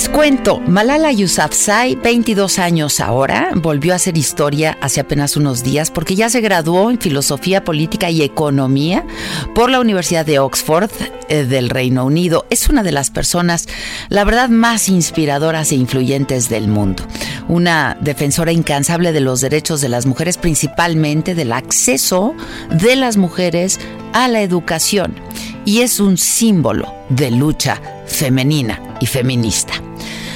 Les cuento, Malala Yousafzai, 22 años ahora, volvió a hacer historia hace apenas unos días porque ya se graduó en Filosofía Política y Economía por la Universidad de Oxford eh, del Reino Unido. Es una de las personas, la verdad, más inspiradoras e influyentes del mundo. Una defensora incansable de los derechos de las mujeres, principalmente del acceso de las mujeres a la educación. Y es un símbolo de lucha femenina y feminista.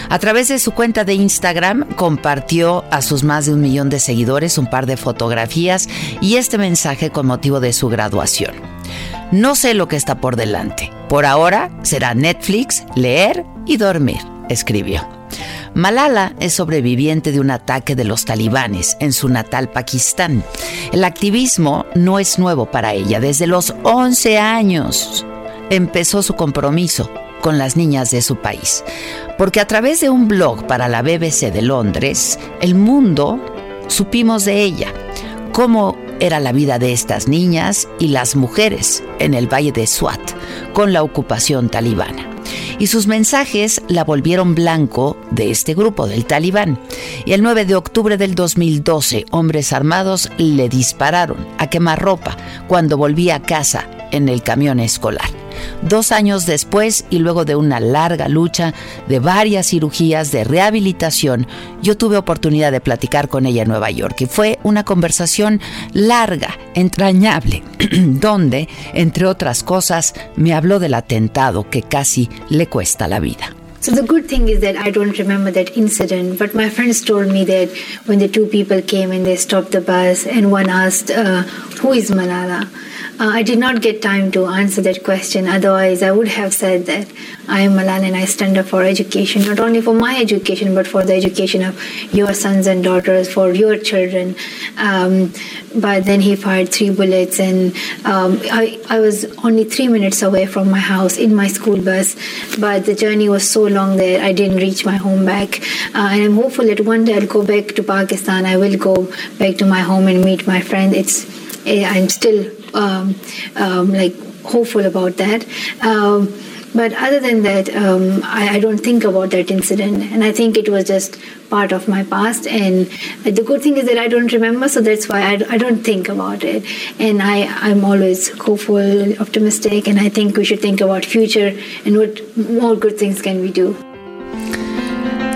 A través de su cuenta de Instagram compartió a sus más de un millón de seguidores un par de fotografías y este mensaje con motivo de su graduación. No sé lo que está por delante. Por ahora será Netflix, leer y dormir, escribió. Malala es sobreviviente de un ataque de los talibanes en su natal Pakistán. El activismo no es nuevo para ella. Desde los 11 años empezó su compromiso con las niñas de su país. Porque a través de un blog para la BBC de Londres, el mundo supimos de ella, cómo era la vida de estas niñas y las mujeres en el valle de Swat con la ocupación talibana. Y sus mensajes la volvieron blanco de este grupo del talibán. Y el 9 de octubre del 2012, hombres armados le dispararon a quemarropa cuando volvía a casa en el camión escolar. Dos años después y luego de una larga lucha, de varias cirugías de rehabilitación, yo tuve oportunidad de platicar con ella en Nueva York y fue una conversación larga, entrañable, donde, entre otras cosas, me habló del atentado que casi le cuesta la vida. So the good thing is that I don't remember that incident, but my friends told me that when the two people came and they stopped the bus and one asked, uh, "Who is Malala?" Uh, I did not get time to answer that question. Otherwise, I would have said that I am Malala and I stand up for education, not only for my education, but for the education of your sons and daughters, for your children. Um, but then he fired three bullets, and um, I, I was only three minutes away from my house in my school bus. But the journey was so long that I didn't reach my home back. Uh, and I'm hopeful that one day I'll go back to Pakistan. I will go back to my home and meet my friend. It's eh, I'm still um, um, like hopeful about that. Um, but other than that, um, I, I, don't think about that incident, and I think it was just part of my past. And the good thing is that I don't remember, so that's why I, I don't think about it. And I, I'm always hopeful, optimistic, and I think we should think about future and what more good things can we do.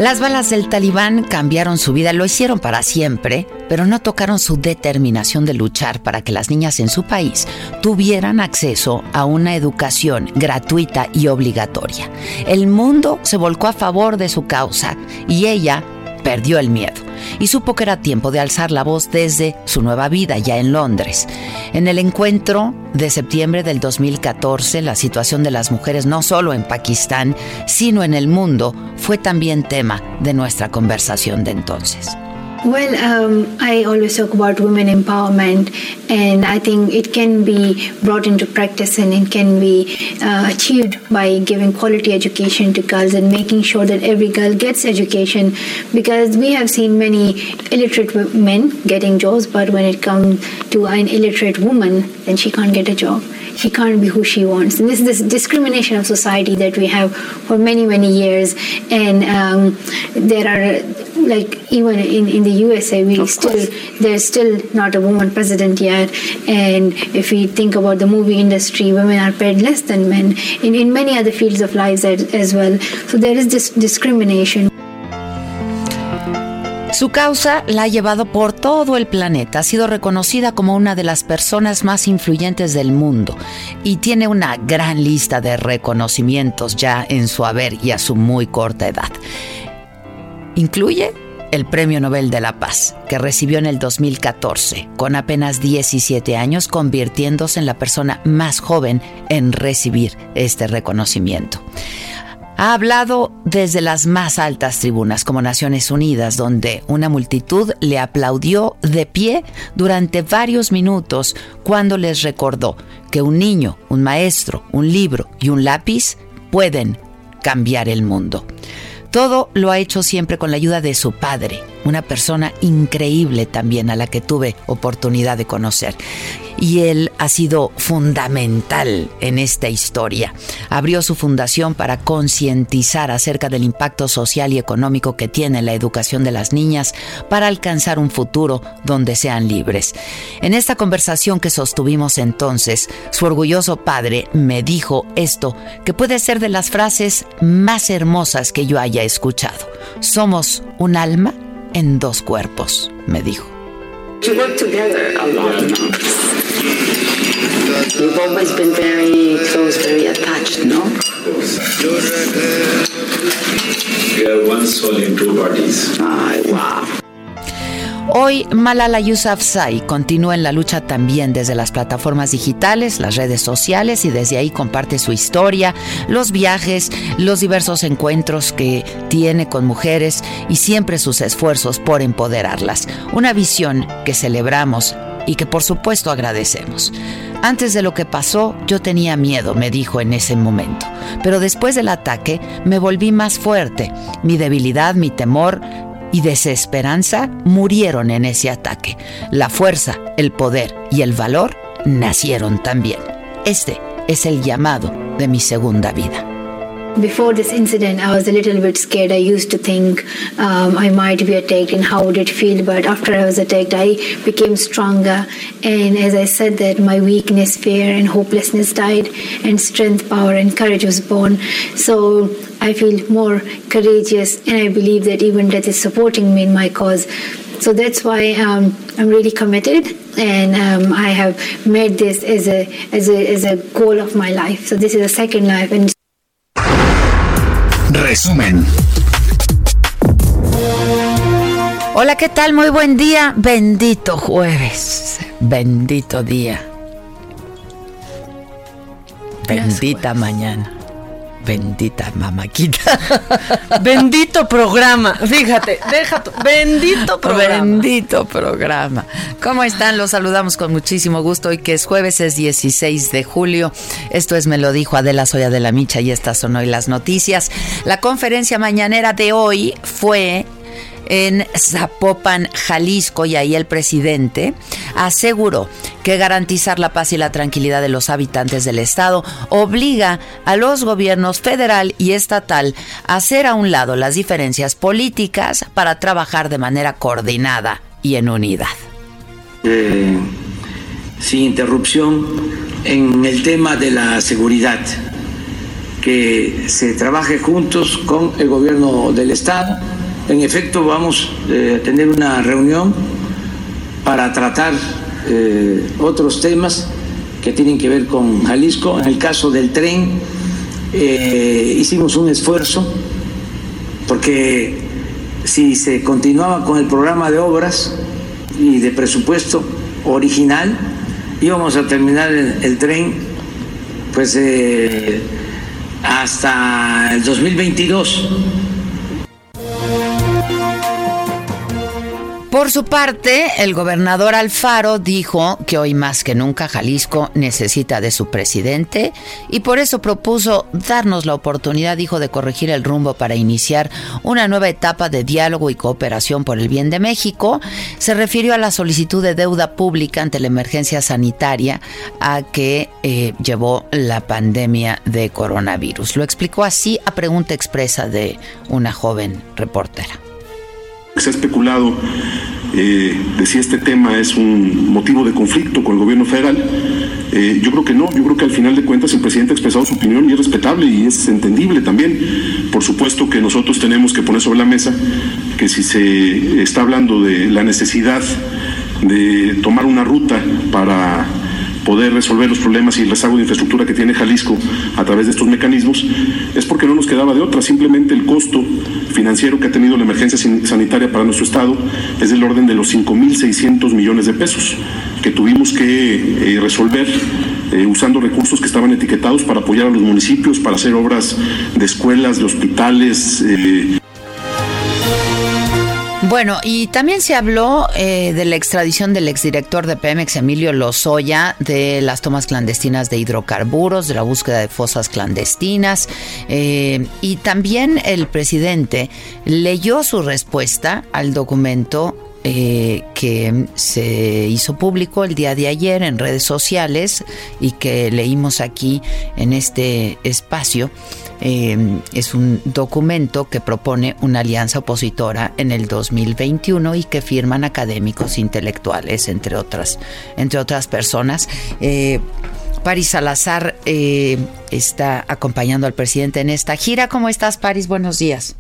Las balas del talibán cambiaron su vida, lo hicieron para siempre, pero no tocaron su determinación de luchar para que las niñas en su país tuvieran acceso a una educación gratuita y obligatoria. El mundo se volcó a favor de su causa y ella perdió el miedo y supo que era tiempo de alzar la voz desde su nueva vida ya en Londres. En el encuentro de septiembre del 2014, la situación de las mujeres no solo en Pakistán, sino en el mundo, fue también tema de nuestra conversación de entonces. Well, um, I always talk about women empowerment, and I think it can be brought into practice and it can be uh, achieved by giving quality education to girls and making sure that every girl gets education. Because we have seen many illiterate men getting jobs, but when it comes to an illiterate woman, then she can't get a job she can't be who she wants. And this is this discrimination of society that we have for many, many years. And um, there are, like, even in, in the USA, we of still, course. there's still not a woman president yet. And if we think about the movie industry, women are paid less than men in, in many other fields of lives as, as well. So there is this discrimination. Su causa la ha llevado por todo el planeta, ha sido reconocida como una de las personas más influyentes del mundo y tiene una gran lista de reconocimientos ya en su haber y a su muy corta edad. Incluye el Premio Nobel de la Paz, que recibió en el 2014, con apenas 17 años, convirtiéndose en la persona más joven en recibir este reconocimiento ha hablado desde las más altas tribunas como Naciones Unidas, donde una multitud le aplaudió de pie durante varios minutos cuando les recordó que un niño, un maestro, un libro y un lápiz pueden cambiar el mundo. Todo lo ha hecho siempre con la ayuda de su padre, una persona increíble también a la que tuve oportunidad de conocer y él ha sido fundamental en esta historia. Abrió su fundación para concientizar acerca del impacto social y económico que tiene la educación de las niñas para alcanzar un futuro donde sean libres. En esta conversación que sostuvimos entonces, su orgulloso padre me dijo esto, que puede ser de las frases más hermosas que yo haya escuchado. Somos un alma en dos cuerpos, me dijo. You've always been very close, very attached, no? We are one soul in two bodies. Ay, wow. Hoy Malala Yousafzai continúa en la lucha también desde las plataformas digitales, las redes sociales y desde ahí comparte su historia, los viajes, los diversos encuentros que tiene con mujeres y siempre sus esfuerzos por empoderarlas. Una visión que celebramos y que por supuesto agradecemos. Antes de lo que pasó, yo tenía miedo, me dijo en ese momento, pero después del ataque me volví más fuerte. Mi debilidad, mi temor y desesperanza murieron en ese ataque. La fuerza, el poder y el valor nacieron también. Este es el llamado de mi segunda vida. Before this incident, I was a little bit scared. I used to think um, I might be attacked and how would it feel. But after I was attacked, I became stronger. And as I said that, my weakness, fear, and hopelessness died, and strength, power, and courage was born. So I feel more courageous, and I believe that even death is supporting me in my cause. So that's why um, I'm really committed, and um, I have made this as a, as a as a goal of my life. So this is a second life, and Resumen. Hola, ¿qué tal? Muy buen día. Bendito jueves. Bendito día. Bendita mañana. Bendita mamaquita. Bendito programa. Fíjate, déjate. Bendito programa. Bendito programa. ¿Cómo están? Los saludamos con muchísimo gusto. Hoy que es jueves, es 16 de julio. Esto es Me lo dijo Adela Soya de la Micha y estas son hoy las noticias. La conferencia mañanera de hoy fue en Zapopan, Jalisco, y ahí el presidente aseguró que garantizar la paz y la tranquilidad de los habitantes del estado obliga a los gobiernos federal y estatal a hacer a un lado las diferencias políticas para trabajar de manera coordinada y en unidad. Eh, sin interrupción en el tema de la seguridad, que se trabaje juntos con el gobierno del estado en efecto, vamos eh, a tener una reunión para tratar eh, otros temas que tienen que ver con Jalisco. En el caso del tren, eh, hicimos un esfuerzo porque si se continuaba con el programa de obras y de presupuesto original, íbamos a terminar el, tren pues hasta el 2022 Por su parte, el gobernador Alfaro dijo que hoy más que nunca Jalisco necesita de su presidente y por eso propuso darnos la oportunidad, dijo, de corregir el rumbo para iniciar una nueva etapa de diálogo y cooperación por el bien de México. Se refirió a la solicitud de deuda pública ante la emergencia sanitaria a que eh, llevó la pandemia de coronavirus. Lo explicó así a pregunta expresa de una joven reportera. Se ha especulado eh, de si este tema es un motivo de conflicto con el gobierno federal. Eh, yo creo que no, yo creo que al final de cuentas el presidente ha expresado su opinión y es respetable y es entendible también. Por supuesto que nosotros tenemos que poner sobre la mesa que si se está hablando de la necesidad de tomar una ruta para poder resolver los problemas y el rezago de infraestructura que tiene Jalisco a través de estos mecanismos, es porque no nos quedaba de otra. Simplemente el costo financiero que ha tenido la emergencia sanitaria para nuestro Estado es del orden de los 5.600 millones de pesos que tuvimos que eh, resolver eh, usando recursos que estaban etiquetados para apoyar a los municipios, para hacer obras de escuelas, de hospitales. Eh, bueno, y también se habló eh, de la extradición del exdirector de Pemex, Emilio Lozoya, de las tomas clandestinas de hidrocarburos, de la búsqueda de fosas clandestinas. Eh, y también el presidente leyó su respuesta al documento eh, que se hizo público el día de ayer en redes sociales y que leímos aquí en este espacio Em, es un documento que propone una alianza opositora en el 2021 y que firman académicos intelectuales, entre otras, entre otras personas. Eh, Paris Salazar eh, está acompañando al presidente en esta gira. ¿Cómo estás, Paris? Buenos días.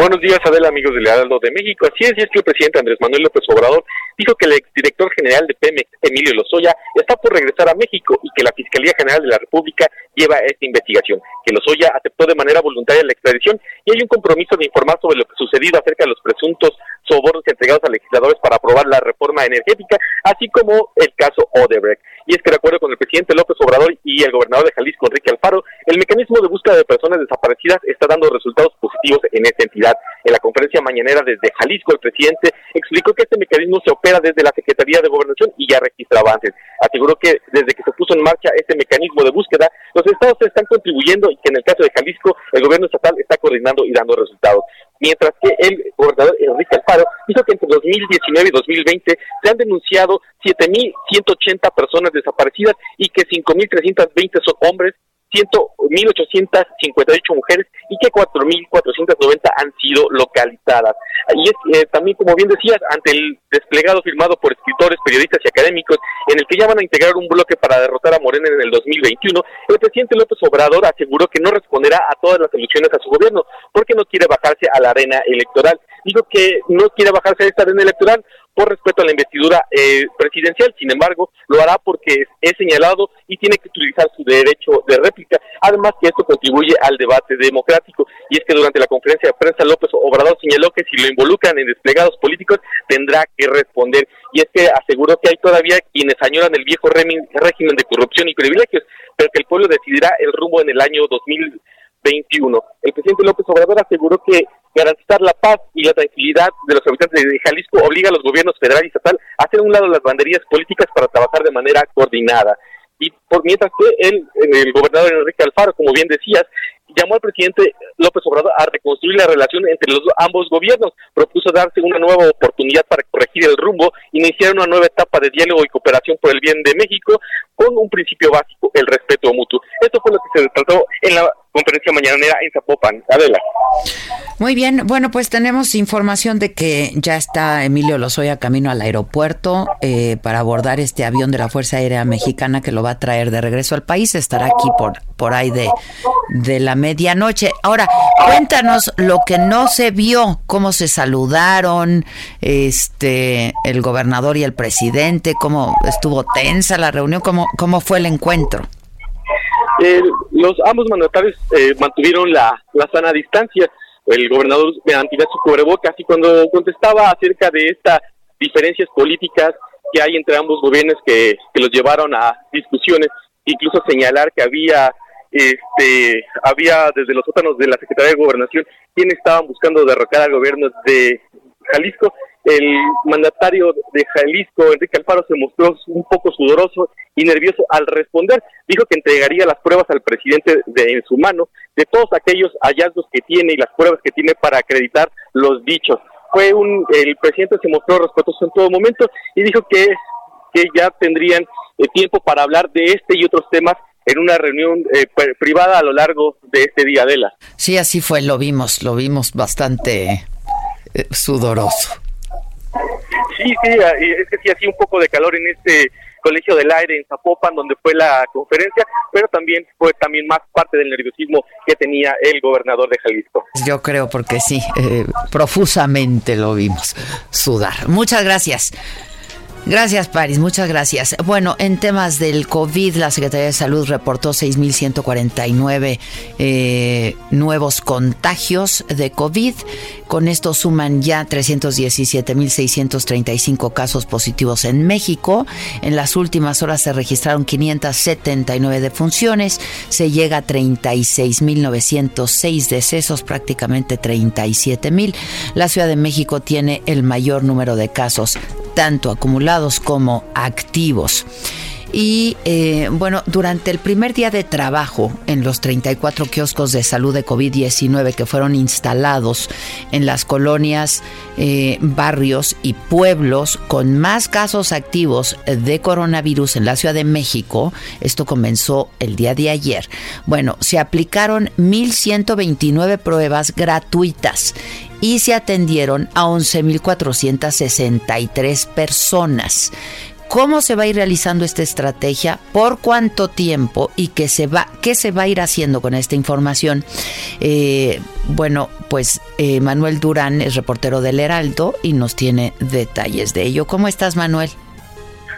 Buenos días, Adela, amigos del Heraldo de México. Así es, es que el presidente Andrés Manuel López Obrador dijo que el exdirector general de Pemex, Emilio Lozoya, está por regresar a México y que la Fiscalía General de la República lleva esta investigación, que Lozoya aceptó de manera voluntaria la extradición y hay un compromiso de informar sobre lo que sucedido acerca de los presuntos sobornos entregados a legisladores para aprobar la reforma energética, así como el caso Odebrecht. Y es que de acuerdo con el presidente López Obrador y el gobernador de Jalisco, Enrique Alfaro, el mecanismo de búsqueda de personas desaparecidas está dando resultados positivos en esta entidad. En la conferencia mañanera desde Jalisco, el presidente explicó que este mecanismo se opera desde la Secretaría de Gobernación y ya registra avances. Aseguró que desde que se puso en marcha este mecanismo de búsqueda, los estados están contribuyendo y que en el caso de Jalisco, el gobierno estatal está coordinando y dando resultados mientras que el gobernador Enrique Alfaro dijo que entre 2019 y 2020 se han denunciado 7.180 personas desaparecidas y que 5.320 son hombres 1.858 mujeres y que 4.490 han sido localizadas. Y es eh, también, como bien decías, ante el desplegado firmado por escritores, periodistas y académicos, en el que ya van a integrar un bloque para derrotar a Morena en el 2021, el presidente López Obrador aseguró que no responderá a todas las elecciones a su gobierno, porque no quiere bajarse a la arena electoral. Dijo que no quiere bajarse a esta arena electoral por respeto a la investidura eh, presidencial. Sin embargo, lo hará porque es, señalado y tiene que utilizar su derecho de réplica. Además que esto contribuye al debate democrático. Y es que durante la conferencia de prensa López Obrador señaló que si lo involucran en desplegados políticos tendrá que responder. Y es que aseguró que hay todavía quienes añoran el viejo régimen de corrupción y privilegios, pero que el pueblo decidirá el rumbo en el año 2021. El presidente López Obrador aseguró que garantizar la paz y la tranquilidad de los habitantes de Jalisco obliga a los gobiernos federal y estatal a hacer un lado las banderías políticas para trabajar de manera coordinada. Y por mientras que el, el gobernador Enrique Alfaro, como bien decías, llamó al presidente López Obrador a reconstruir la relación entre los ambos gobiernos, propuso darse una nueva oportunidad para corregir el rumbo, iniciar una nueva etapa de diálogo y cooperación por el bien de México, con un principio básico, el respeto mutuo. Esto fue lo que se trató en la conferencia mañanera en Zapopan. Adela. Muy bien, bueno, pues tenemos información de que ya está Emilio Lozoya camino al aeropuerto eh, para abordar este avión de la Fuerza Aérea Mexicana que lo va a traer de regreso al país. Estará aquí por, por ahí de, de la medianoche. Ahora, cuéntanos lo que no se vio, cómo se saludaron, este, el gobernador y el presidente, cómo estuvo tensa la reunión, cómo, cómo fue el encuentro. Eh, los ambos mandatarios eh, mantuvieron la, la sana distancia. El gobernador mantenía su cubrebocas y cuando contestaba acerca de estas diferencias políticas que hay entre ambos gobiernos que, que los llevaron a discusiones, incluso señalar que había este había desde los sótanos de la Secretaría de Gobernación quienes estaban buscando derrocar al gobierno de Jalisco el mandatario de Jalisco, Enrique Alfaro, se mostró un poco sudoroso y nervioso al responder. Dijo que entregaría las pruebas al presidente de, en su mano de todos aquellos hallazgos que tiene y las pruebas que tiene para acreditar los dichos. Fue un, el presidente se mostró respetuoso en todo momento y dijo que, que ya tendrían eh, tiempo para hablar de este y otros temas en una reunión eh, privada a lo largo de este día, de la. Sí, así fue, lo vimos, lo vimos bastante eh, sudoroso. Sí, sí, es que sí hacía un poco de calor en este Colegio del Aire en Zapopan, donde fue la conferencia, pero también fue también más parte del nerviosismo que tenía el gobernador de Jalisco. Yo creo porque sí, eh, profusamente lo vimos sudar. Muchas gracias. Gracias, Paris. Muchas gracias. Bueno, en temas del COVID, la Secretaría de Salud reportó 6.149 eh, nuevos contagios de COVID. Con esto suman ya 317.635 casos positivos en México. En las últimas horas se registraron 579 defunciones. Se llega a 36.906 decesos, prácticamente 37.000. La Ciudad de México tiene el mayor número de casos, tanto acumulados como activos. Y eh, bueno, durante el primer día de trabajo en los 34 kioscos de salud de COVID-19 que fueron instalados en las colonias, eh, barrios y pueblos con más casos activos de coronavirus en la Ciudad de México, esto comenzó el día de ayer, bueno, se aplicaron 1.129 pruebas gratuitas y se atendieron a 11.463 personas cómo se va a ir realizando esta estrategia, por cuánto tiempo y qué se va, qué se va a ir haciendo con esta información. Eh, bueno, pues eh, Manuel Durán es reportero del Heraldo y nos tiene detalles de ello. ¿Cómo estás, Manuel?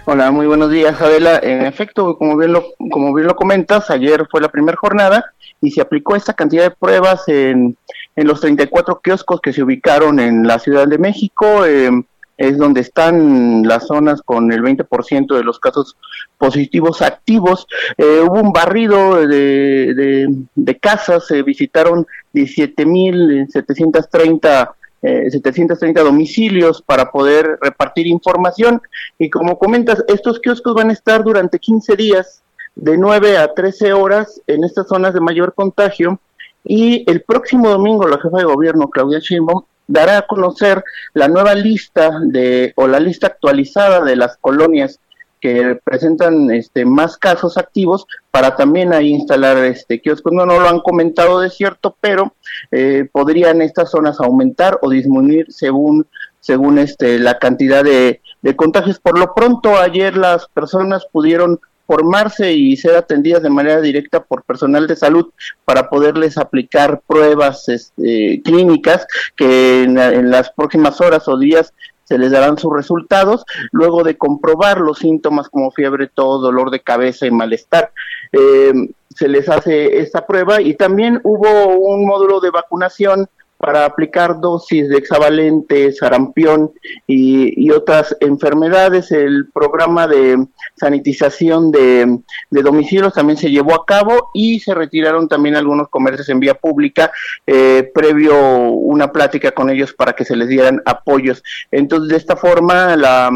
Hola, muy buenos días, Adela. En efecto, como bien lo, como bien lo comentas, ayer fue la primera jornada y se aplicó esta cantidad de pruebas en, en los 34 kioscos que se ubicaron en la Ciudad de México. Eh, es donde están las zonas con el 20% de los casos positivos activos. Eh, hubo un barrido de, de, casas, se visitaron 17.730 eh, 730 domicilios para poder repartir información y como comentas, estos kioscos van a estar durante 15 días de 9 a 13 horas en estas zonas de mayor contagio y el próximo domingo la jefa de gobierno Claudia Sheinbaum dará a conocer la nueva lista de o la lista actualizada de las colonias que presentan este más casos activos para también ahí instalar este kioscos. No no lo han comentado de cierto pero eh, podrían estas zonas aumentar o disminuir según según este la cantidad de, de contagios. Por lo pronto ayer las personas pudieron formarse y ser atendidas de manera directa por personal de salud para poderles aplicar pruebas este, clínicas que en, las próximas horas o días se les darán sus resultados luego de comprobar los síntomas como fiebre, todo, dolor de cabeza y malestar. Eh, se les hace esta prueba y también hubo un módulo de vacunación para aplicar dosis de hexavalente, sarampión y, otras enfermedades. El programa de sanitización de, domicilios también se llevó a cabo y se retiraron también algunos comercios en vía pública eh, previo una plática con ellos para que se les dieran apoyos. Entonces, de esta forma, la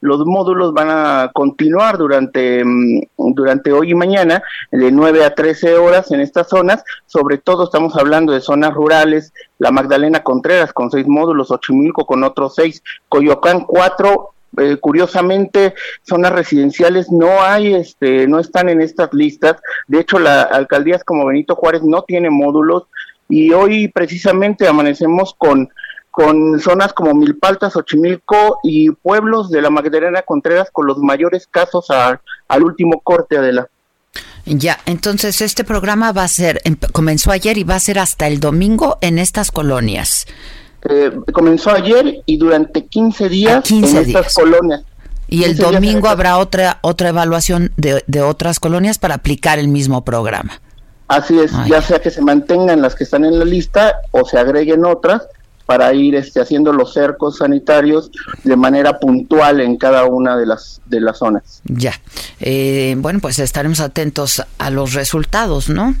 los módulos van a continuar durante, mm, durante hoy y mañana, de 9 a 13 horas en estas zonas. Sobre todo estamos hablando de zonas rurales, la Magdalena Contreras con seis módulos, Ochimilco con otros seis, Coyoacán cuatro, eh, curiosamente zonas residenciales no hay este no están en estas listas de hecho la alcaldías como Benito Juárez no tiene módulos y hoy precisamente amanecemos con con zonas como Milpaltas, Xochimilco y pueblos de la Magdalena Contreras con los mayores casos al último corte de la. Ya, entonces este programa va a ser, em, comenzó ayer y va a ser hasta el domingo en estas colonias. Eh, comenzó ayer y durante 15 días en estas colonias. Y el domingo habrá otra otra evaluación de, de, otras colonias para aplicar el mismo programa. Así es, ya sea que se mantengan las que están en la lista o se agreguen otras para ir este, haciendo los cercos sanitarios de manera puntual en cada una de las, de las zonas. Ya. Eh, bueno, pues estaremos atentos a los resultados, ¿no?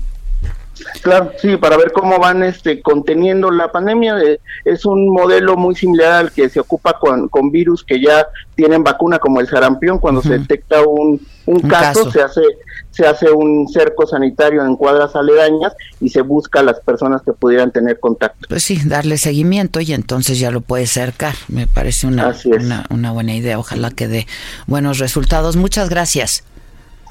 Claro, sí, para ver cómo van este conteniendo la pandemia. Eh, es un modelo muy similar al que se ocupa con, con virus que ya tienen vacuna, como el sarampión. Cuando se detecta un, un, caso, se hace se hace un cerco sanitario en cuadras aledañas y se busca a las personas que pudieran tener contacto. Pues sí, darle seguimiento y entonces ya lo puede cercar. Me parece una, una, una buena idea. Ojalá que dé buenos resultados. Muchas gracias.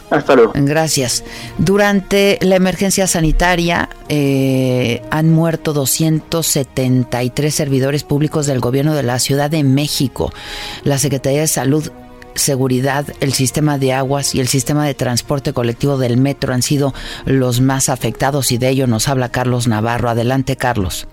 Hasta luego. Gracias. Durante la emergencia sanitaria eh, han muerto 273 servidores públicos del gobierno de la Ciudad de México. La Secretaría de Salud Seguridad, el sistema de aguas y el sistema de transporte colectivo del metro han sido los más afectados y de ello nos habla Carlos Navarro. Adelante, Carlos.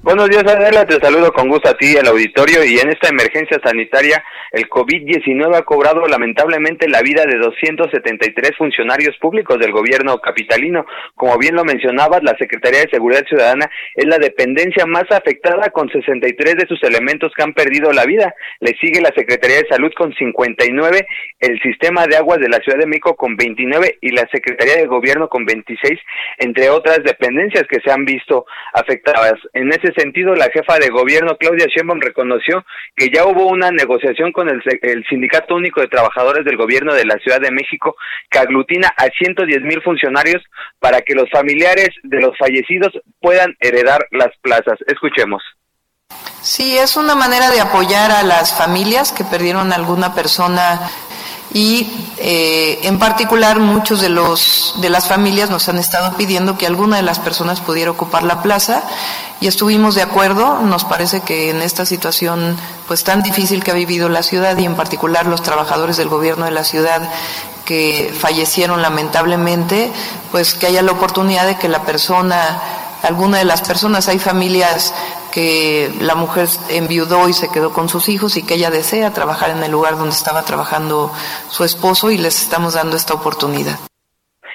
Buenos días, Adela. Te saludo con gusto a ti, al auditorio. Y en esta emergencia sanitaria, el COVID-19 ha cobrado lamentablemente la vida de 273 funcionarios públicos del gobierno capitalino. Como bien lo mencionabas, la Secretaría de Seguridad Ciudadana es la dependencia más afectada con 63 de sus elementos que han perdido la vida. Le sigue la Secretaría de Salud con 59, el Sistema de Aguas de la Ciudad de México con 29 y la Secretaría de Gobierno con 26, entre otras dependencias que se han visto afectadas. En ese sentido, la jefa de gobierno, Claudia Sheinbaum, reconoció que ya hubo una negociación con el, Sindicato Único de Trabajadores del Gobierno de la Ciudad de México que aglutina a 110 mil funcionarios para que los familiares de los fallecidos puedan heredar las plazas. Escuchemos. Sí, es una manera de apoyar a las familias que perdieron alguna persona y eh, en particular muchos de los de las familias nos han estado pidiendo que alguna de las personas pudiera ocupar la plaza. Y estuvimos de acuerdo. Nos parece que en esta situación pues tan difícil que ha vivido la ciudad y en particular los trabajadores del gobierno de la ciudad que fallecieron lamentablemente pues que haya la oportunidad de que la persona alguna de las personas hay familias que la mujer enviudó y se quedó con sus hijos y que ella desea trabajar en el lugar donde estaba trabajando su esposo y les estamos dando esta oportunidad.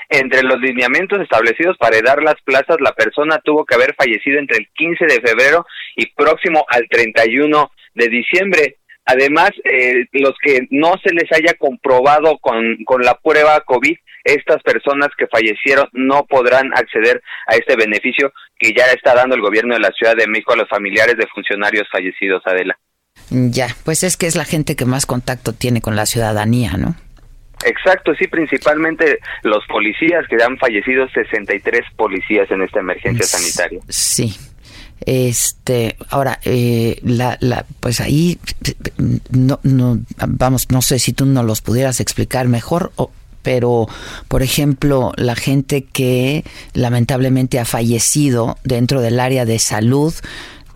Entre los lineamientos establecidos para dar las plazas, la persona tuvo que haber fallecido entre el 15 de febrero y próximo al 31 de diciembre. Además, eh, los que no se les haya comprobado con, con la prueba COVID, estas personas que fallecieron no podrán acceder a este beneficio que ya está dando el gobierno de la Ciudad de México a los familiares de funcionarios fallecidos, Adela. Ya, pues es que es la gente que más contacto tiene con la ciudadanía, ¿no? Exacto, sí, principalmente los policías que han fallecido 63 policías en esta emergencia sanitaria. Sí. Este, ahora, eh, la, la, pues ahí, no, no, vamos, no sé si tú nos los pudieras explicar mejor o, pero por ejemplo la gente que lamentablemente ha fallecido dentro del área de salud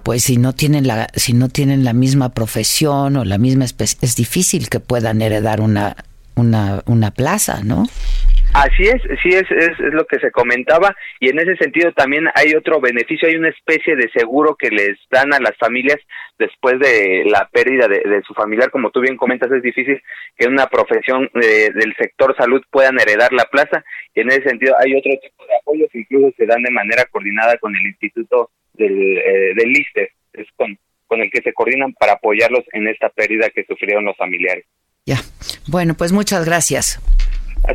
pues si no tienen la si no tienen la misma profesión o la misma especie es difícil que puedan heredar una una, una plaza, ¿no? Así es, sí es, es, lo que se comentaba y en ese sentido también hay otro beneficio, hay una especie de seguro que les dan a las familias después de la pérdida de, su familiar, como tú bien comentas, es difícil que una profesión eh, del sector salud puedan heredar la plaza y en ese sentido hay otro tipo de apoyos que incluso se dan de manera coordinada con el Instituto del, eh, del es con, con el que se coordinan para apoyarlos en esta pérdida que sufrieron los familiares. Ya, bueno, pues muchas gracias.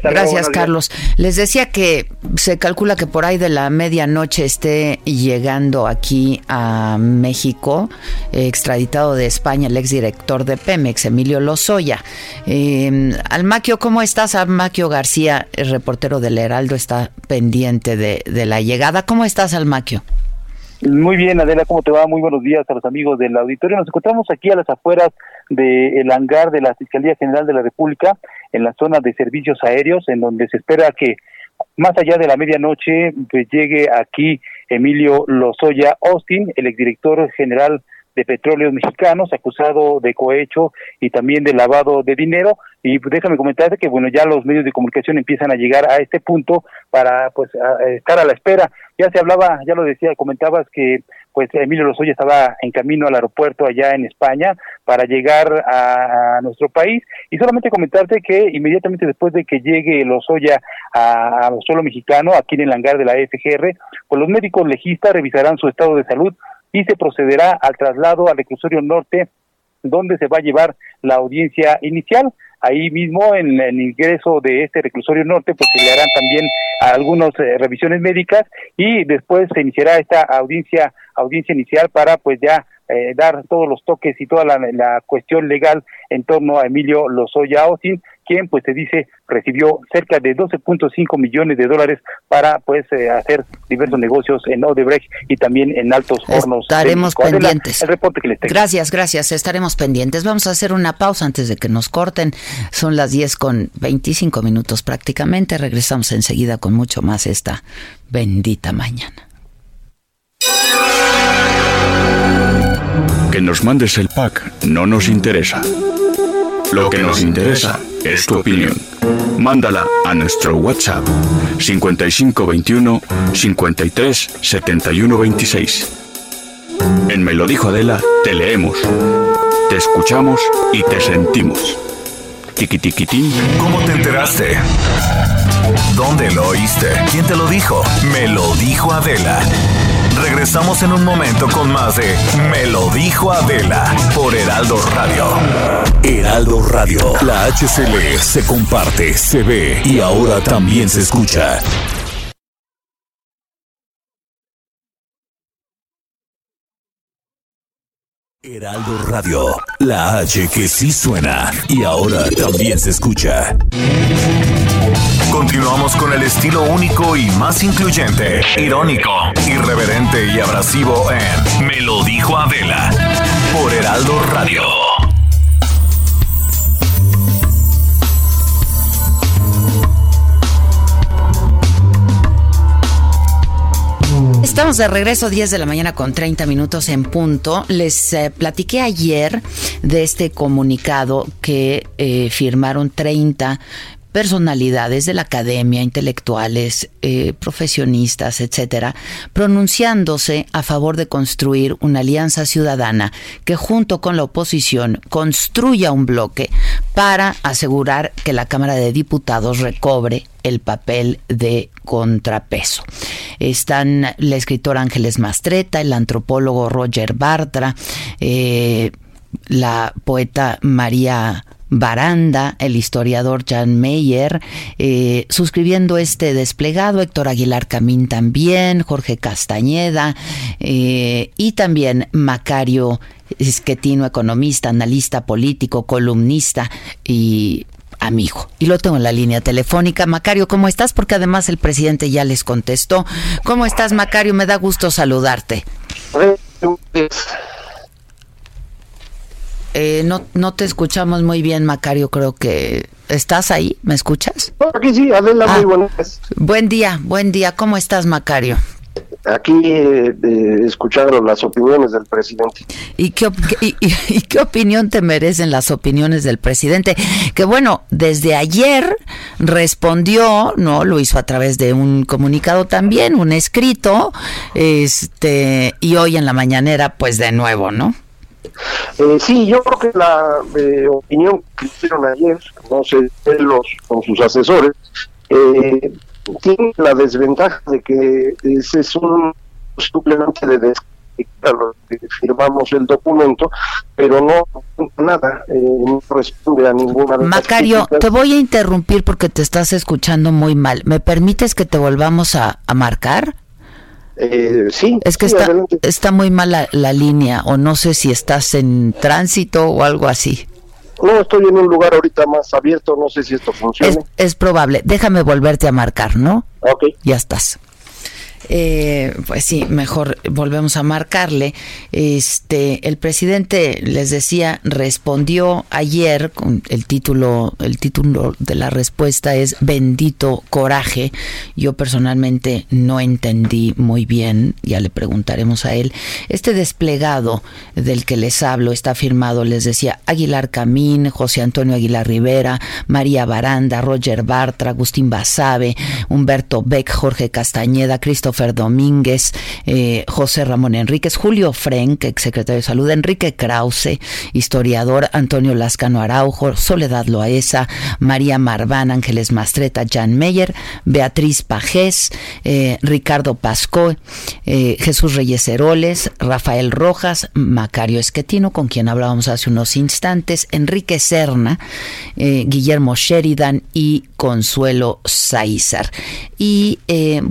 Gracias, Carlos. Les decía que se calcula que por ahí de la medianoche esté llegando aquí a México, extraditado de España, el exdirector de Pemex, Emilio Lozoya. Eh, Almaquio, ¿cómo estás? Almaquio García, el reportero del Heraldo, está pendiente de, de la llegada. ¿Cómo estás, Almaquio? Muy bien, Adela, ¿cómo te va? Muy buenos días a los amigos del auditorio. Nos encontramos aquí a las afueras del hangar de la Fiscalía General de la República, en la zona de servicios aéreos, en donde se espera que más allá de la medianoche pues, llegue aquí Emilio Lozoya Austin, el exdirector general de Petróleos Mexicanos, acusado de cohecho y también de lavado de dinero. Y déjame comentarte que bueno, ya los medios de comunicación empiezan a llegar a este punto para pues estar a la espera. Ya se hablaba, ya lo decía, comentabas que pues Emilio Lozoya estaba en camino al aeropuerto allá en España para llegar a, nuestro país y solamente comentarte que inmediatamente después de que llegue Lozoya a, a suelo mexicano, aquí en el hangar de la FGR, pues los médicos legistas revisarán su estado de salud y se procederá al traslado al reclusorio norte donde se va a llevar la audiencia inicial. Ahí mismo, en el ingreso de este reclusorio norte, pues se le harán también algunas revisiones médicas y después se iniciará esta audiencia audiencia inicial para pues ya dar todos los toques y toda la, la, cuestión legal en torno a Emilio Lozoya Austin, quien pues se dice recibió cerca de 12.5 millones de dólares para pues eh, hacer diversos negocios en Odebrecht y también en Altos Hornos. Estaremos pendientes. el reporte que les tengo. Gracias, gracias. Estaremos pendientes. Vamos a hacer una pausa antes de que nos corten. Son las 10 con 25 minutos prácticamente. Regresamos enseguida con mucho más esta bendita mañana. Que nos mandes el pack no nos interesa. Lo que nos interesa es tu opinión. Mándala a nuestro WhatsApp 5521 53 71 26. En Me lo dijo Adela, te leemos, te escuchamos y te sentimos. Tiquitiquitín. ¿Cómo te enteraste? ¿Dónde lo oíste? ¿Quién te lo dijo? Me lo dijo Adela. Regresamos en un momento con más de Me lo dijo Adela por Heraldo Radio. Heraldo Radio, la HCL se comparte, se ve y ahora también se escucha. Heraldo Radio, la H que sí suena y ahora también se escucha. Continuamos con el estilo único y más incluyente, irónico, irreverente y abrasivo en Me lo dijo Adela por Heraldo Radio. Estamos de regreso 10 de la mañana con 30 minutos en punto. Les eh, platiqué ayer de este comunicado que eh, firmaron 30 personalidades de la academia, intelectuales, eh, profesionistas, etcétera, pronunciándose a favor de construir una alianza ciudadana que junto con la oposición construya un bloque para asegurar que la Cámara de Diputados recobre el papel de contrapeso. Están la escritora Ángeles Mastreta, el antropólogo Roger Bartra, eh, la poeta María Baranda, el historiador Jan Meyer, eh, suscribiendo este desplegado, Héctor Aguilar Camín también, Jorge Castañeda eh, y también Macario Esquetino, economista, analista político, columnista y amigo. Y lo tengo en la línea telefónica. Macario, ¿cómo estás? Porque además el presidente ya les contestó. ¿Cómo estás, Macario? Me da gusto saludarte. Eh, no, no te escuchamos muy bien, Macario. Creo que estás ahí. ¿Me escuchas? Aquí sí, Adela, muy ah, buenas. Buen día, buen día. ¿Cómo estás, Macario? Aquí eh, escucharon las opiniones del presidente. ¿Y qué, y, qué opinión te merecen las opiniones del presidente? Que bueno, desde ayer respondió, no, lo hizo a través de un comunicado también, un escrito, este, y hoy en la mañanera, pues de nuevo, ¿no? Eh, sí, yo creo que la eh, opinión que hicieron ayer, no sé, los con sus asesores, eh, tiene la desventaja de que ese es un suplemento de que firmamos el documento, pero no nada, eh, no responde a ninguna de Macario, te voy a interrumpir porque te estás escuchando muy mal. ¿Me permites que te volvamos a, a marcar? Eh, sí. Es que está, está muy mala la línea, o no sé si estás en tránsito o algo así. No, estoy en un lugar ahorita más abierto, no sé si esto funciona. Es, es probable. Déjame volverte a marcar, ¿no? Ok. Ya estás. Eh, pues sí, mejor volvemos a marcarle. Este, el presidente les decía respondió ayer con el título, el título de la respuesta es bendito coraje. Yo personalmente no entendí muy bien, ya le preguntaremos a él. Este desplegado del que les hablo está firmado, les decía Aguilar Camín, José Antonio Aguilar Rivera, María Baranda, Roger Bartra, Agustín Basabe, Humberto Beck, Jorge Castañeda, Cristo Christopher Domínguez, eh, José Ramón Enríquez, Julio Frenk, exsecretario de Salud, Enrique Krause, historiador, Antonio Lascano Araujo, Soledad Loaesa, María Marván, Ángeles Mastreta, Jan Meyer, Beatriz Pajés, eh, Ricardo Pasco, eh, Jesús Reyes Heroles, Rafael Rojas, Macario Esquetino, con quien hablábamos hace unos instantes, Enrique Serna, Guillermo Sheridan y Consuelo Saizar. Y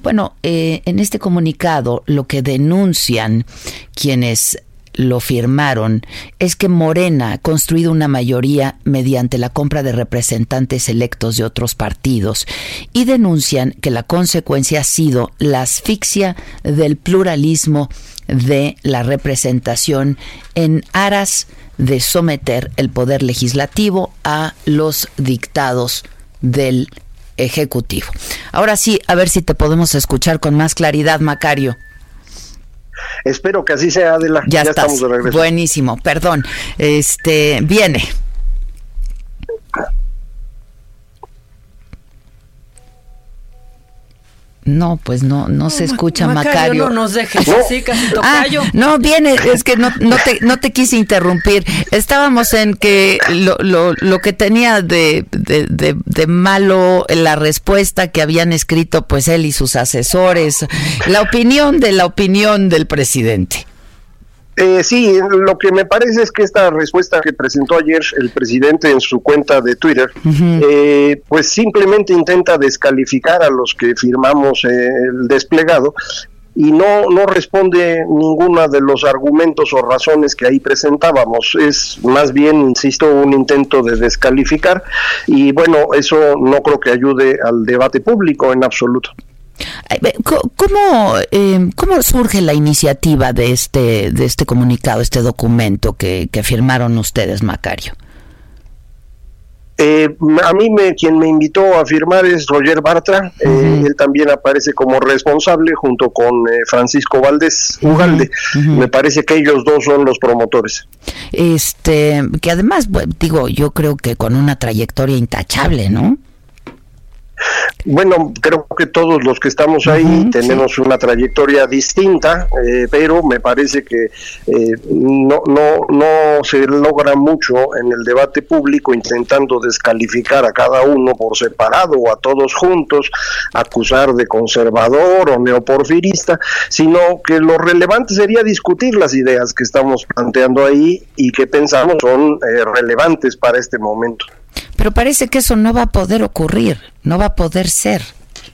bueno, en este comunicado lo que denuncian quienes lo firmaron es que Morena ha construido una mayoría mediante la compra de representantes electos de otros partidos y denuncian que la consecuencia ha sido la asfixia del pluralismo de la representación en aras de someter el poder legislativo a los dictados del Ejecutivo. Ahora sí, a ver si te podemos escuchar con más claridad, Macario. Espero que así sea, Adela. Ya, ya estamos de regreso. Buenísimo, perdón. Este, viene. No, pues no, no se escucha Macario. No nos dejes así, casi ah, no, viene, es que no, no, te, no te quise interrumpir. Estábamos en que lo, lo, lo que tenía de, de, de, de, malo la respuesta que habían escrito pues él y sus asesores, la opinión de la opinión del presidente. Eh, sí, lo que me parece es que esta respuesta que presentó ayer el presidente en su cuenta de Twitter, eh, pues simplemente intenta descalificar a los que firmamos eh, el desplegado y no, no responde ninguno de los argumentos o razones que ahí presentábamos. Es más bien, insisto, un intento de descalificar y bueno, eso no creo que ayude al debate público en absoluto. ¿Cómo, em, ¿Cómo surge la iniciativa de este, de este comunicado, este documento que, firmaron ustedes, Macario? Eh, a mí me, quien me invitó a firmar es Roger Bartra, eh, él también aparece como responsable junto con eh, Francisco Valdés Ugalde. Me parece que ellos dos son los promotores. Este, que además, digo, yo creo que con una trayectoria intachable, ¿no? Bueno, creo que todos los que estamos ahí tenemos una trayectoria distinta, eh, pero me parece que eh, no, no, no se logra mucho en el debate público intentando descalificar a cada uno por separado o a todos juntos, acusar de conservador o neoporfirista, sino que lo relevante sería discutir las ideas que estamos planteando ahí y que pensamos son eh, relevantes para este momento. Pero parece que eso no va a poder ocurrir, no va a poder ser.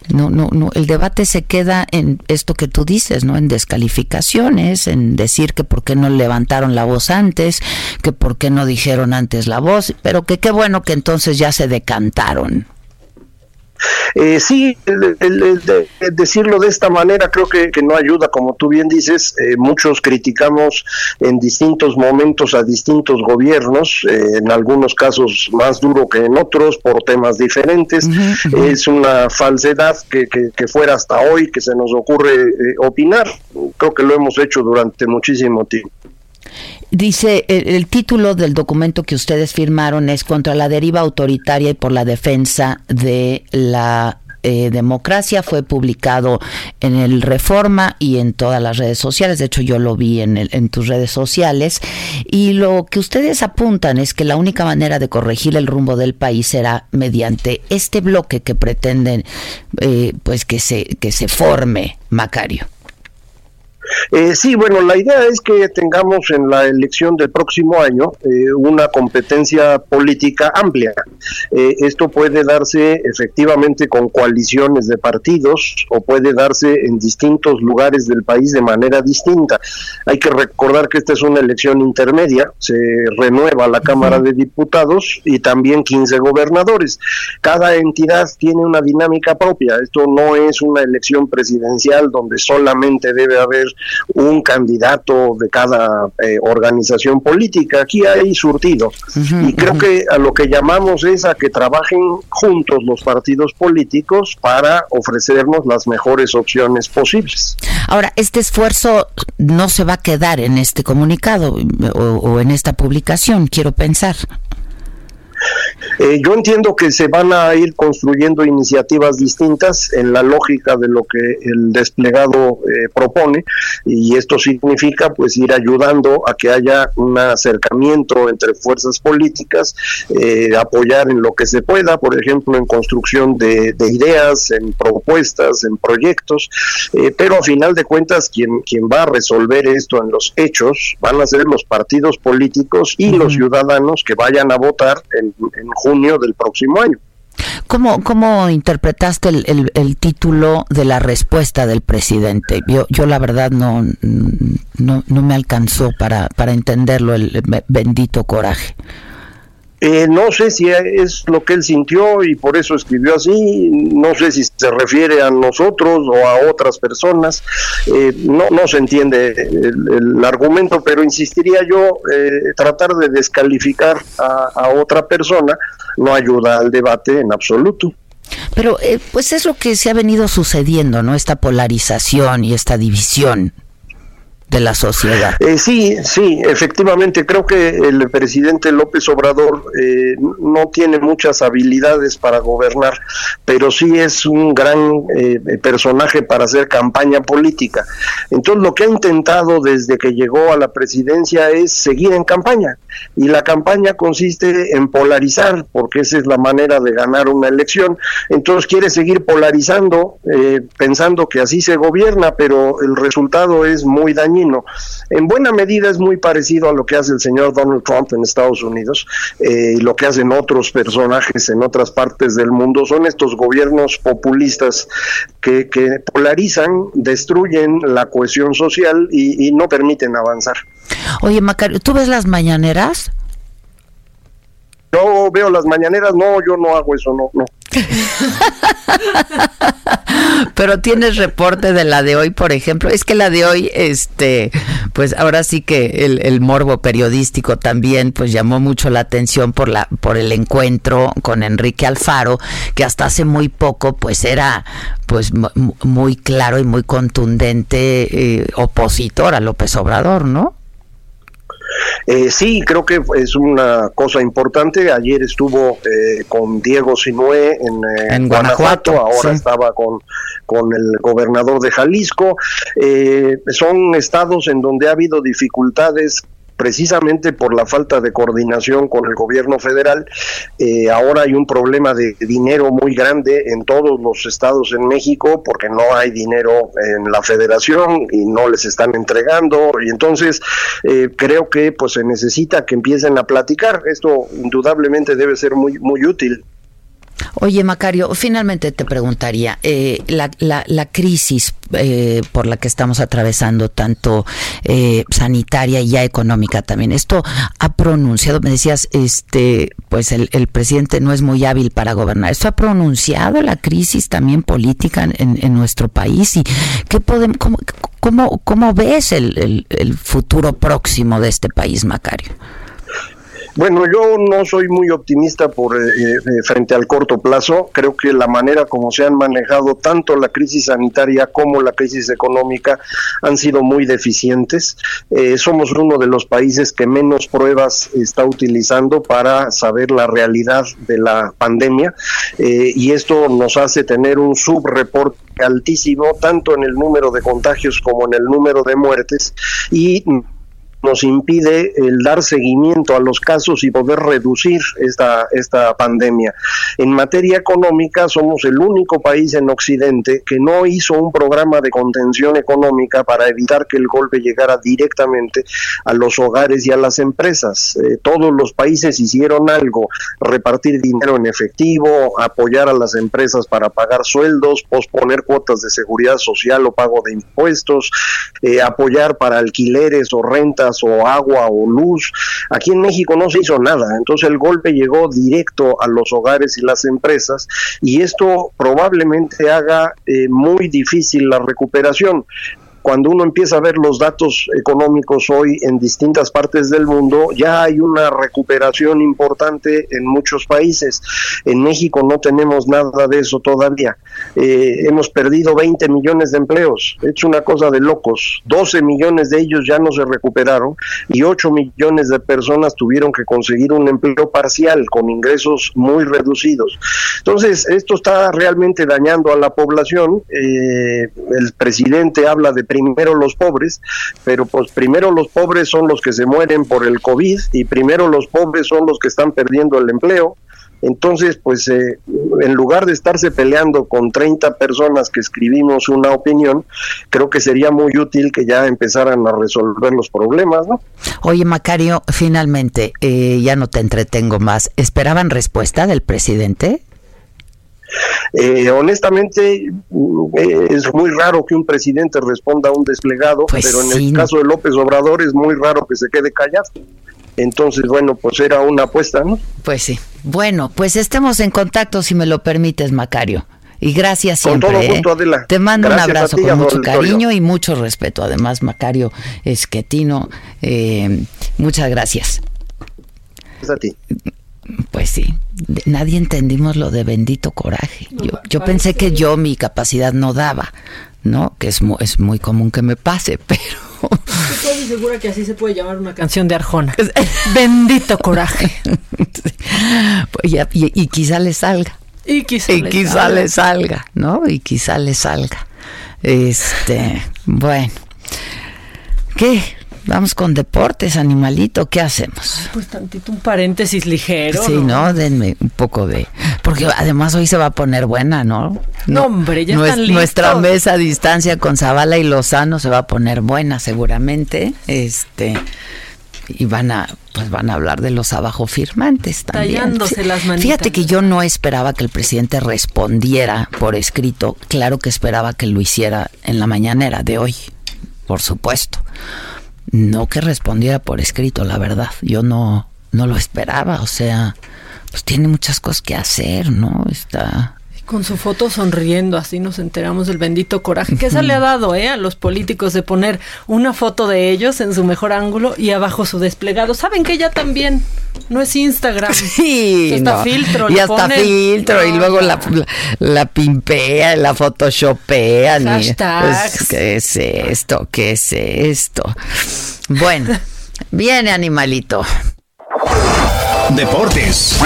No, no, no. El debate se queda en esto que tú dices, ¿no? En descalificaciones, en decir que por qué no levantaron la voz antes, que por qué no dijeron antes la voz, pero que qué bueno que entonces ya se decantaron. Eh, sí, el, decirlo de esta manera creo que, no ayuda, como tú bien dices, eh, muchos criticamos en distintos momentos a distintos gobiernos, eh, en algunos casos más duro que en otros por temas diferentes. Es una falsedad que, que, fuera hasta hoy que se nos ocurre eh, opinar. Creo que lo hemos hecho durante muchísimo tiempo. Dice, el, título del documento que ustedes firmaron es contra la deriva autoritaria y por la defensa de la eh, democracia. Fue publicado en el Reforma y en todas las redes sociales. De hecho, yo lo vi en, en tus redes sociales. Y lo que ustedes apuntan es que la única manera de corregir el rumbo del país será mediante este bloque que pretenden eh, pues que se, que se forme, Macario. Eh, sí, bueno, la idea es que tengamos en la elección del próximo año eh, una competencia política amplia. Eh, esto puede darse efectivamente con coaliciones de partidos o puede darse en distintos lugares del país de manera distinta. Hay que recordar que esta es una elección intermedia, se renueva la Cámara de Diputados y también 15 gobernadores. Cada entidad tiene una dinámica propia. Esto no es una elección presidencial donde solamente debe haber un candidato de cada eh, organización política. Aquí hay surtido. y creo que a lo que llamamos es a que trabajen juntos los partidos políticos para ofrecernos las mejores opciones posibles. Ahora, este esfuerzo no se va a quedar en este comunicado o, o en esta publicación, quiero pensar. Eh, yo entiendo que se van a ir construyendo iniciativas distintas en la lógica de lo que el desplegado eh, propone y esto significa pues ir ayudando a que haya un acercamiento entre fuerzas políticas, eh, apoyar en lo que se pueda, por ejemplo en construcción de, ideas, en propuestas, en proyectos, pero a final de cuentas quien, quien va a resolver esto en los hechos van a ser los partidos políticos y los ciudadanos que vayan a votar en, en junio del próximo año. ¿Cómo, cómo interpretaste el, el, título de la respuesta del presidente? Yo, yo la verdad no, no, no me alcanzó para, para entenderlo, el bendito coraje. Eh, no sé si es lo que él sintió y por eso escribió así, no sé si se refiere a nosotros o a otras personas, eh, no, no se entiende el, argumento, pero insistiría yo, eh, tratar de descalificar a, a, otra persona no ayuda al debate en absoluto. Pero pues es lo que se ha venido sucediendo, ¿no? Esta polarización y esta división de la sociedad. Eh, sí, sí, efectivamente, creo que el presidente López Obrador eh, no tiene muchas habilidades para gobernar, pero sí es un gran eh, personaje para hacer campaña política. Entonces, lo que ha intentado desde que llegó a la presidencia es seguir en campaña, y la campaña consiste en polarizar, porque esa es la manera de ganar una elección. Entonces, quiere seguir polarizando, pensando que así se gobierna, pero el resultado es muy dañino en buena medida es muy parecido a lo que hace el señor Donald Trump en Estados Unidos eh, y lo que hacen otros personajes en otras partes del mundo. Son estos gobiernos populistas que, polarizan, destruyen la cohesión social y, y no permiten avanzar. Oye, Macario, ¿tú ves las mañaneras? Yo veo las mañaneras, no, yo no hago eso, no, no. Pero tienes reporte de la de hoy, por ejemplo. Es que la de hoy, este, pues ahora sí que el, morbo periodístico también, pues llamó mucho la atención por la, por el encuentro con Enrique Alfaro, que hasta hace muy poco, pues era, pues muy claro y muy contundente eh, opositor a López Obrador, ¿no? Eh, sí, creo que es una cosa importante. Ayer estuvo eh, con Diego Sinué en, eh, Guanajuato, ahora estaba con, con el gobernador de Jalisco. son estados en donde ha habido dificultades precisamente por la falta de coordinación con el gobierno federal. Eh, ahora hay un problema de dinero muy grande en todos los estados en México porque no hay dinero en la federación y no les están entregando y entonces eh, creo que pues se necesita que empiecen a platicar. Esto indudablemente debe ser muy muy útil. Oye, Macario, finalmente te preguntaría, eh, la, la, crisis eh, por la que estamos atravesando, tanto eh, sanitaria y ya económica también, esto ha pronunciado, me decías, este, pues el, el, presidente no es muy hábil para gobernar, ¿esto ha pronunciado la crisis también política en, nuestro país? ¿Y qué podemos, cómo, cómo, cómo ves el, el, el futuro próximo de este país, Macario? Bueno, yo no soy muy optimista por eh, eh, frente al corto plazo. Creo que la manera como se han manejado tanto la crisis sanitaria como la crisis económica han sido muy deficientes. Eh, somos uno de los países que menos pruebas está utilizando para saber la realidad de la pandemia y esto nos hace tener un subreporte altísimo tanto en el número de contagios como en el número de muertes y nos impide el dar seguimiento a los casos y poder reducir esta, esta pandemia. En materia económica somos el único país en Occidente que no hizo un programa de contención económica para evitar que el golpe llegara directamente a los hogares y a las empresas. Eh, todos los países hicieron algo, repartir dinero en efectivo, apoyar a las empresas para pagar sueldos, posponer cuotas de seguridad social o pago de impuestos, eh, apoyar para alquileres o rentas o agua o luz. Aquí en México no se hizo nada, entonces el golpe llegó directo a los hogares y las empresas y esto probablemente haga eh, muy difícil la recuperación cuando uno empieza a ver los datos económicos hoy en distintas partes del mundo, ya hay una recuperación importante en muchos países. En México no tenemos nada de eso todavía. Eh, hemos perdido 20 millones de empleos. Es una cosa de locos. 12 millones de ellos ya no se recuperaron y 8 millones de personas tuvieron que conseguir un empleo parcial con ingresos muy reducidos. Entonces, esto está realmente dañando a la población. Eh, el presidente habla de primero los pobres, pero pues primero los pobres son los que se mueren por el COVID y primero los pobres son los que están perdiendo el empleo. Entonces, pues eh, en lugar de estarse peleando con 30 personas que escribimos una opinión, creo que sería muy útil que ya empezaran a resolver los problemas, ¿no? Oye, Macario, finalmente, eh, ya no te entretengo más. ¿Esperaban respuesta del presidente? Eh, honestamente, mm, es muy raro que un presidente responda a un desplegado, Pues pero en sí. el caso de López Obrador es muy raro que se quede callado. Entonces, bueno, pues era una apuesta, ¿no? Pues sí. Bueno, pues estemos en contacto si me lo permites, Macario. Y gracias Con siempre. todo ¿eh? gusto, Adela. Te mando Gracias un abrazo ti con mucho cariño y mucho respeto. Además, Macario Esquetino, eh, muchas gracias. Es a ti. Pues sí, nadie entendimos lo de bendito coraje. Yo, yo pensé que yo mi capacidad no daba, ¿no? Que es, mu- es muy común que me pase, pero Estoy segura que así se puede llamar una canción de Arjona. Bendito coraje. ya- y, y quizá le salga. Y quizá, Y le quizá salga. le salga, ¿no? Y quizá le salga. Este, bueno. ¿Qué? Vamos con deportes, animalito, ¿qué hacemos? Pues tantito un paréntesis ligero. sí, ¿no? Denme un poco de... Porque además hoy se va a poner buena, ¿no? No, hombre, ya Nues- están listos. Nuestra mesa a distancia con Zavala y Lozano se va a poner buena seguramente. Este... Y van a, pues van a hablar de los abajo firmantes también. Tallándose las manitas. Fíjate que yo no esperaba que el presidente respondiera por escrito. Claro que esperaba que lo hiciera en la mañanera de hoy, por supuesto. No que respondiera por escrito, la verdad. Yo no, no lo esperaba. O sea, pues tiene muchas cosas que hacer, ¿no? Está. Con su foto sonriendo, así nos enteramos del bendito coraje que esa le ha dado ¿eh? a los políticos de poner una foto de ellos en su mejor ángulo y abajo su desplegado. ¿Saben que ya también? No es Instagram. Sí, Hasta no. filtro. Y hasta ponen. filtro, y luego la, la, la pimpean, la photoshopean. y, pues, ¿Qué es esto? ¿Qué es esto? Bueno, viene animalito. Deportes.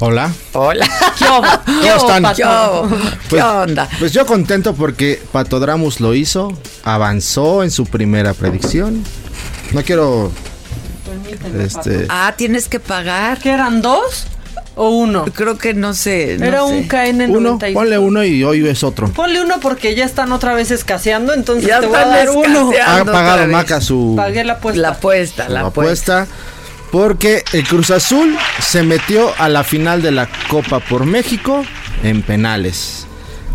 Hola. Hola. ¿Qué? ¿Cómo ¿Qué Pues- onda? Pues yo contento porque Patodramus lo hizo, avanzó en su primera predicción. No quiero este Ah, tienes que pagar. ¿Qué eran dos o uno? Creo que no sé. no Era sé. un KN uno, 96. ponle uno y hoy es otro. Ponle uno porque ya están otra vez escaseando, entonces Ya te voy a dar uno. Ha pagado. Maca su, Pagué la apuesta. La apuesta, la apuesta. apuesta porque el Cruz Azul se metió a la final de la Copa por México en penales.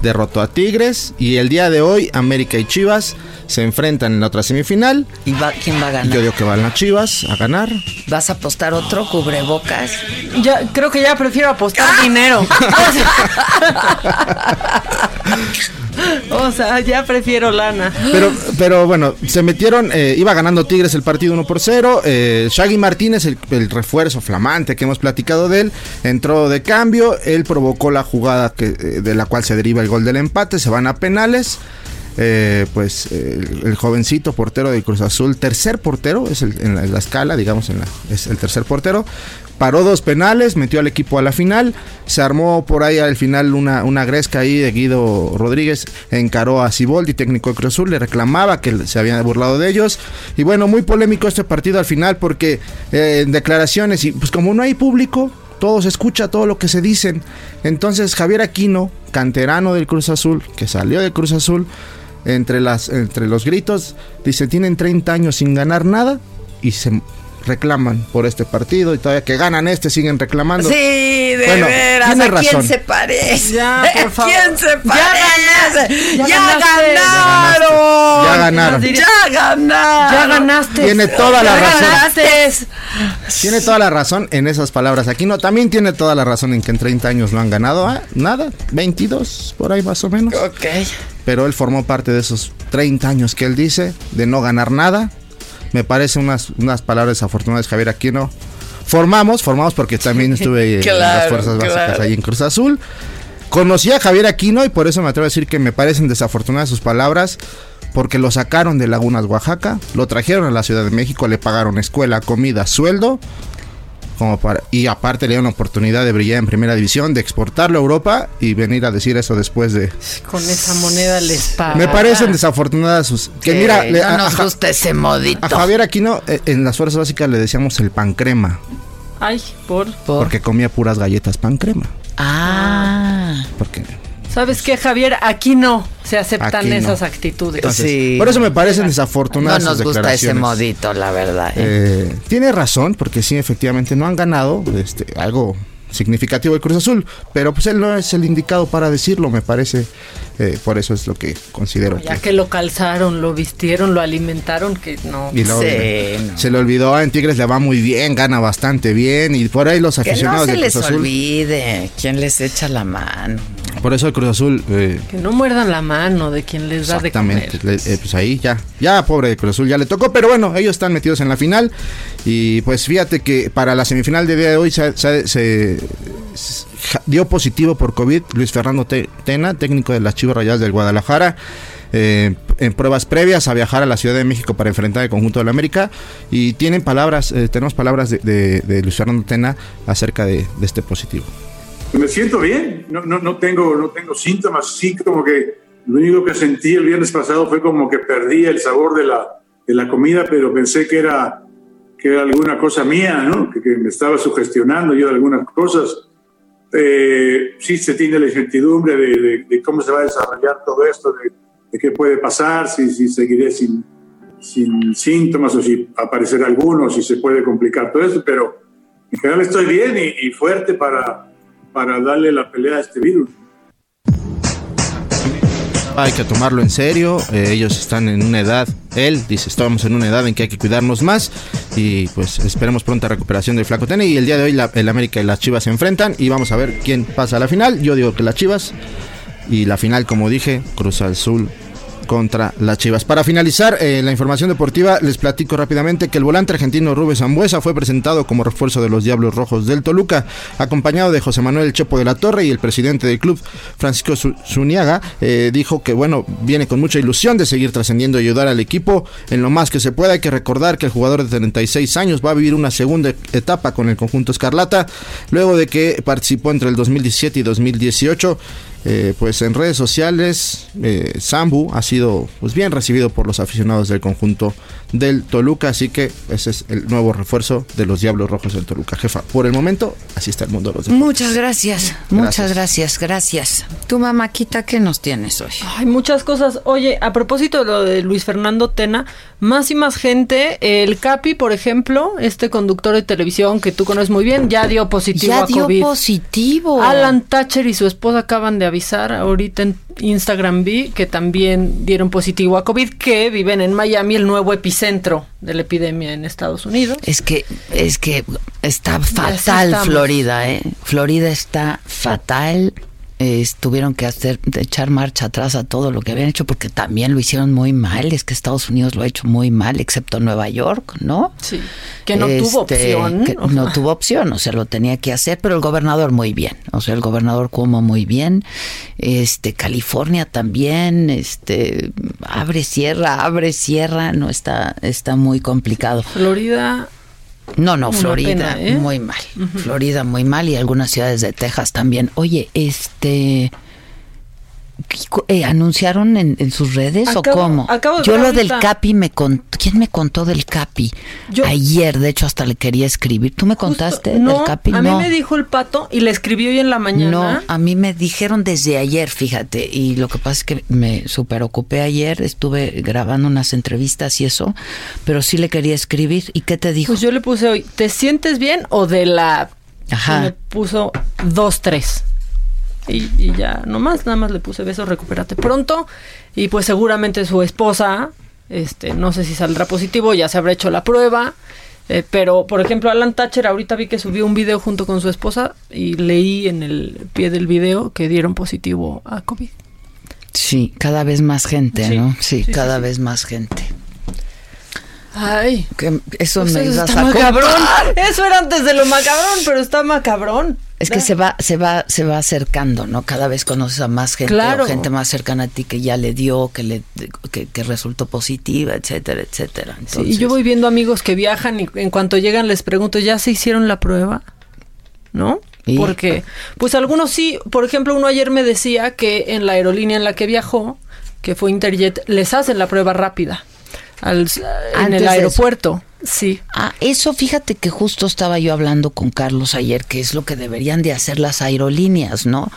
Derrotó a Tigres y el día de hoy América y Chivas se enfrentan en la otra semifinal. ¿Y va, quién va a ganar? Yo digo que van las Chivas a ganar. ¿Vas a apostar otro cubrebocas? Ya, creo que ya prefiero apostar dinero. O sea, ya prefiero lana. Pero, pero bueno, se metieron, eh, iba ganando Tigres el partido 1 por 0. Eh, Shaggy Martínez, el, refuerzo flamante que hemos platicado de él, entró de cambio. Él provocó la jugada eh, de la cual se deriva el gol del empate. Se van a penales. Pues el, jovencito portero del Cruz Azul, tercer portero, es en, la, escala, digamos, es el tercer portero. Paró dos penales, metió al equipo a la final. Se armó por ahí al final una, una gresca ahí de Guido Rodríguez. Encaró a Ciboldi, técnico de Cruz Azul, le reclamaba que se habían burlado de ellos. Y bueno, muy polémico este partido al final porque eh, en declaraciones, y pues como no hay público, todo se escucha, todo lo que se dicen. Entonces Javier Aquino, canterano del Cruz Azul, que salió del Cruz Azul, entre, las, entre los gritos, dice, tienen 30 años sin ganar nada y se reclaman por este partido y todavía que ganan este siguen reclamando. Sí, de Bueno, veras. tiene ¿A quién razón. se parece? Ya, por favor. ¿Quién se Ya parece? ganaste, ¡Ya, ya ganaste. ganaron! Ya ganaron. ¡Ya ganaron! Ya ganaste. Tiene toda la Ya razón. ganaste. Tiene toda la razón en esas palabras. Aquí no, también tiene toda la razón en que en 30 años no han ganado. ah, Nada, 22 por ahí más o menos. Ok. Pero él formó parte de esos 30 años que él dice de no ganar nada. Me parece unas, unas palabras desafortunadas de Javier Aquino. Formamos, formamos porque también estuve en las fuerzas básicas claro. ahí en Cruz Azul. Conocí a Javier Aquino y por eso me atrevo a decir que me parecen desafortunadas sus palabras, porque lo sacaron de Lagunas, Oaxaca, lo trajeron a la Ciudad de México, le pagaron escuela, comida, sueldo, como para, y aparte le dieron la oportunidad de brillar en primera división, de exportarlo a Europa y venir a decir eso después de... Con esa moneda les paga. Me parecen desafortunadas sus... Que Que mira, le- no a, nos a gusta ese modito. a Javier Aquino eh, en las fuerzas básicas le decíamos el pan crema, Ay, por. porque comía puras galletas pan crema. Ah. Porque ¿Sabes qué, Javier? Aquí no se aceptan no. esas actitudes. Entonces, Sí. Por eso me parecen No desafortunadas nos sus gusta ese modito, la verdad. ¿eh? Eh, tiene razón, porque sí, efectivamente no han ganado este, algo significativo el Cruz Azul, pero pues él no es el indicado para decirlo, me parece. eh, por eso es lo que considero. Ya que- que lo calzaron, lo vistieron, lo alimentaron, que no. y luego Sí, le- no. se le olvidó, ah, en Tigres le va muy bien, gana bastante bien, y por ahí los que no aficionados se les Azul. olvide quién les echa la mano. Por eso el Cruz Azul. eh, Que no muerdan la mano de quien les da de Exactamente, comer. le- eh, pues ahí ya, ya pobre Cruz Azul ya le tocó, pero bueno, ellos están metidos en la final y pues fíjate que para la semifinal de día de hoy se, dio positivo por COVID Luis Fernando Te- Tena, técnico de las Chivas Rayadas del Guadalajara. eh, en pruebas previas a viajar a la Ciudad de México para enfrentar el conjunto de la América y tienen palabras, eh, tenemos palabras de, de- de Luis Fernando Tena acerca de, de este positivo. Me siento bien, no, no, no, tengo, no tengo síntomas, sí como que lo único que sentí el viernes pasado fue como que perdí el sabor de la, de la comida, pero pensé que era, que era alguna cosa mía, ¿no? que, que me estaba sugestionando yo de algunas cosas. Eh, sí se tiene la incertidumbre de, de- de cómo se va a desarrollar todo esto, de, de qué puede pasar, si, si seguiré sin, sin síntomas o si aparecerá alguno, si se puede complicar todo eso, pero en general estoy bien y, y fuerte para, para darle la pelea a este virus. Hay que tomarlo en serio, eh, ellos están en una edad, él dice, estamos en una edad en que hay que cuidarnos más y pues esperemos pronta recuperación del Flaco Tene y el día de hoy la- el América y las Chivas se enfrentan y vamos a ver quién pasa a la final, yo digo que las Chivas y la final como dije, Cruz Azul contra las Chivas. Para finalizar eh, la información deportiva, les platico rápidamente que el volante argentino Rubén Zambuesa fue presentado como refuerzo de los Diablos Rojos del Toluca, acompañado de José Manuel Chepo de la Torre y el presidente del club, Francisco Zu- Zuniaga, eh, dijo que bueno, viene con mucha ilusión de seguir trascendiendo y ayudar al equipo en lo más que se pueda. Hay que recordar que el jugador de 36 años va a vivir una segunda etapa con el conjunto Escarlata, luego de que participó entre el 2017 y 2018. Eh, pues en redes sociales, eh, Sambu ha sido pues bien recibido por los aficionados del conjunto del Toluca, así que ese es el nuevo refuerzo de los Diablos Rojos del Toluca. Jefa, por el momento, así está el mundo de los deportes. Muchas gracias, muchas gracias, gracias. Tu mamáquita, ¿qué nos tienes hoy? Hay muchas cosas. Oye, a propósito de lo de Luis Fernando Tena, más y más gente, el Capi, por ejemplo, este conductor de televisión que tú conoces muy bien, ya dio positivo Ya a dio COVID. positivo. Alan Thatcher y su esposa acaban de avisar ahorita en Instagram vi que también dieron positivo a COVID, que viven en Miami, el nuevo epicentro de la epidemia en Estados Unidos. Es que, es que está fatal. Florida, ¿eh? Florida está fatal. Eh, tuvieron que hacer, echar marcha atrás a todo lo que habían hecho porque también lo hicieron muy mal. Es que Estados Unidos lo ha hecho muy mal, excepto Nueva York, ¿no? Sí, que no tuvo Este, opción. que no tuvo opción, o sea, lo tenía que hacer, pero el gobernador muy bien, o sea, el gobernador Cuomo muy bien, este, California también, este, abre, cierra, abre, cierra, no está, está muy complicado. Florida. No, no, Una Florida pena, ¿eh? muy mal. Florida muy mal y algunas ciudades de Texas también. Oye, este, eh, ¿Anunciaron en, en, sus redes acabo, o cómo? Acabo Yo lo ahorita. del Capi me contó. ¿Quién me contó del Capi? Yo, Ayer, de hecho, hasta le quería escribir. ¿Tú me contaste no, del Capi? A no. mí me dijo el pato y le escribió hoy en la mañana. No, a mí me dijeron desde ayer, fíjate. Y lo que pasa es que me super ocupé ayer. Estuve grabando unas entrevistas y eso. Pero sí le quería escribir. ¿Y qué te dijo? Pues yo le puse hoy, ¿te sientes bien o de la. Ajá. Y me puso dos, tres. Y, y, ya, nomás, nada más le puse beso, recupérate pronto. Y pues seguramente su esposa, este, no sé si saldrá positivo, ya se habrá hecho la prueba. Eh, pero, por ejemplo, Alan Thatcher ahorita vi que subió un video junto con su esposa y leí en el pie del video que dieron positivo a COVID. Sí, cada vez más gente, Sí, ¿no? Sí, sí, cada sí, vez más gente. Ay, que eso pues me eso ibas macabrón. Eso era antes de lo macabrón, pero está macabrón. Es que se va, se va, se va acercando, ¿no? Cada vez conoces a más gente Claro. o gente más cercana a ti que ya le dio, que le, que, que resultó positiva, etcétera, etcétera. Sí, y yo voy viendo amigos que viajan y en cuanto llegan les pregunto, ¿ya se hicieron la prueba? ¿No? ¿Y? Porque, pues algunos sí, por ejemplo, uno ayer me decía que en la aerolínea en la que viajó, que fue Interjet, les hacen la prueba rápida al, en Antes el aeropuerto. Sí. Ah, eso fíjate que justo estaba yo hablando con Carlos ayer, que es lo que deberían de hacer las aerolíneas, ¿no?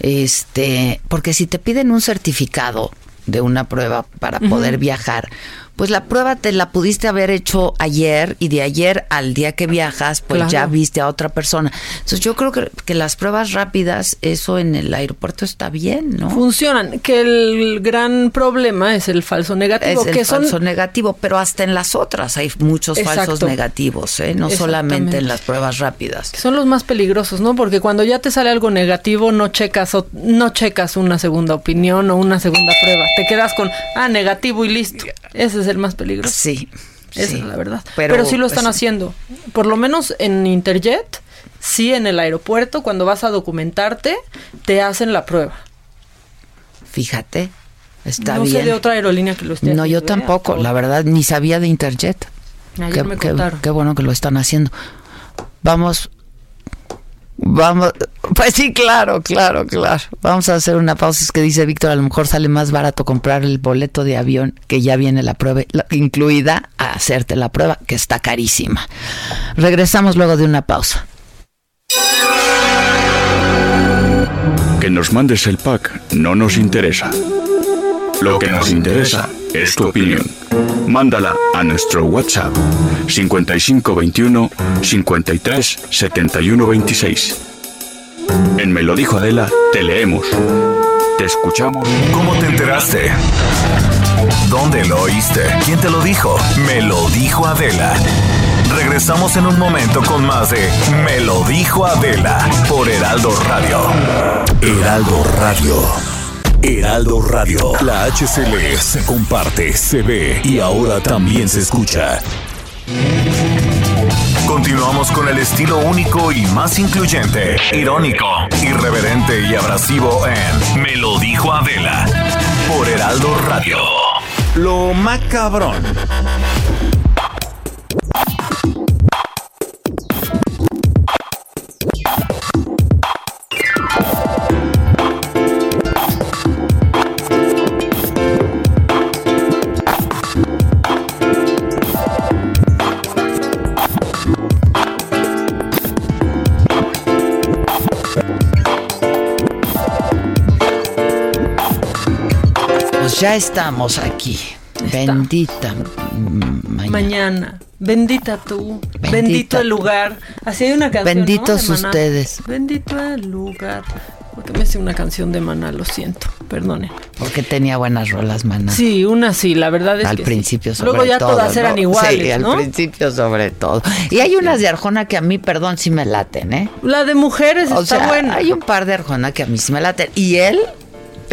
Este, porque si te piden un certificado de una prueba para poder viajar, pues la prueba te la pudiste haber hecho ayer y de ayer al día que viajas, pues Claro. ya viste a otra persona. Entonces yo creo que, que las pruebas rápidas, eso en el aeropuerto está bien, ¿no? Funcionan, que el gran problema es el falso negativo, Es el que son falso negativo, pero hasta en las otras hay muchos falsos negativos, ¿eh? no solamente en las pruebas rápidas. que son los más peligrosos, ¿no? Porque cuando ya te sale algo negativo, no checas o- no checas una segunda opinión o una segunda prueba. Te quedas con ah, negativo y listo. Ese es el más peligroso. Sí. Esa sí. es la verdad. Pero, Pero, sí lo están pues, haciendo. Por lo menos en Interjet, sí en el aeropuerto, cuando vas a documentarte, te hacen la prueba. Fíjate, está no bien. sé de otra aerolínea que lo esté no, yo ¿eh? tampoco, la verdad, ni sabía de Interjet. Ayer Qué, me qué- contaron. qué bueno que lo están haciendo. Vamos, vamos, pues sí, claro, claro, claro. Vamos a hacer una pausa. Es que dice Víctor, a lo mejor sale más barato comprar el boleto de avión que ya viene la prueba incluida a hacerte la prueba, que está carísima. Regresamos luego de una pausa. Que nos mandes el pack no nos interesa. Lo que nos interesa es tu opinión. Mándala a nuestro WhatsApp 5521 53 71 26. En Me lo dijo Adela, te leemos. Te escuchamos. ¿Cómo te enteraste? ¿Dónde lo oíste? ¿Quién te lo dijo? Me lo dijo Adela. Regresamos en un momento con más de Me lo dijo Adela por Heraldo Radio. Heraldo Radio. Heraldo Radio. La HCL se comparte, se ve y ahora también se escucha. Continuamos con el estilo único y más incluyente, irónico, irreverente y abrasivo en Me lo dijo Adela por Heraldo Radio. Lo macabrón. Pues ya estamos aquí. Bendita mañana. Mañana. Bendita tú. Bendita Bendito el lugar. Así hay una canción. Benditos ustedes. Bendito el lugar. Porque me hice una canción de Maná, lo siento. Perdone. Porque tenía buenas rolas, maná. Sí, una sí, la verdad es al que sí. principio sobre Luego ya todo. todas ¿no? eran iguales, Sí, al ¿no? principio sobre todo. Y hay unas de Arjona que a mí, perdón, sí me laten, ¿eh? La de mujeres O está sea, buena. hay un par de Arjona que a mí sí me laten. Y él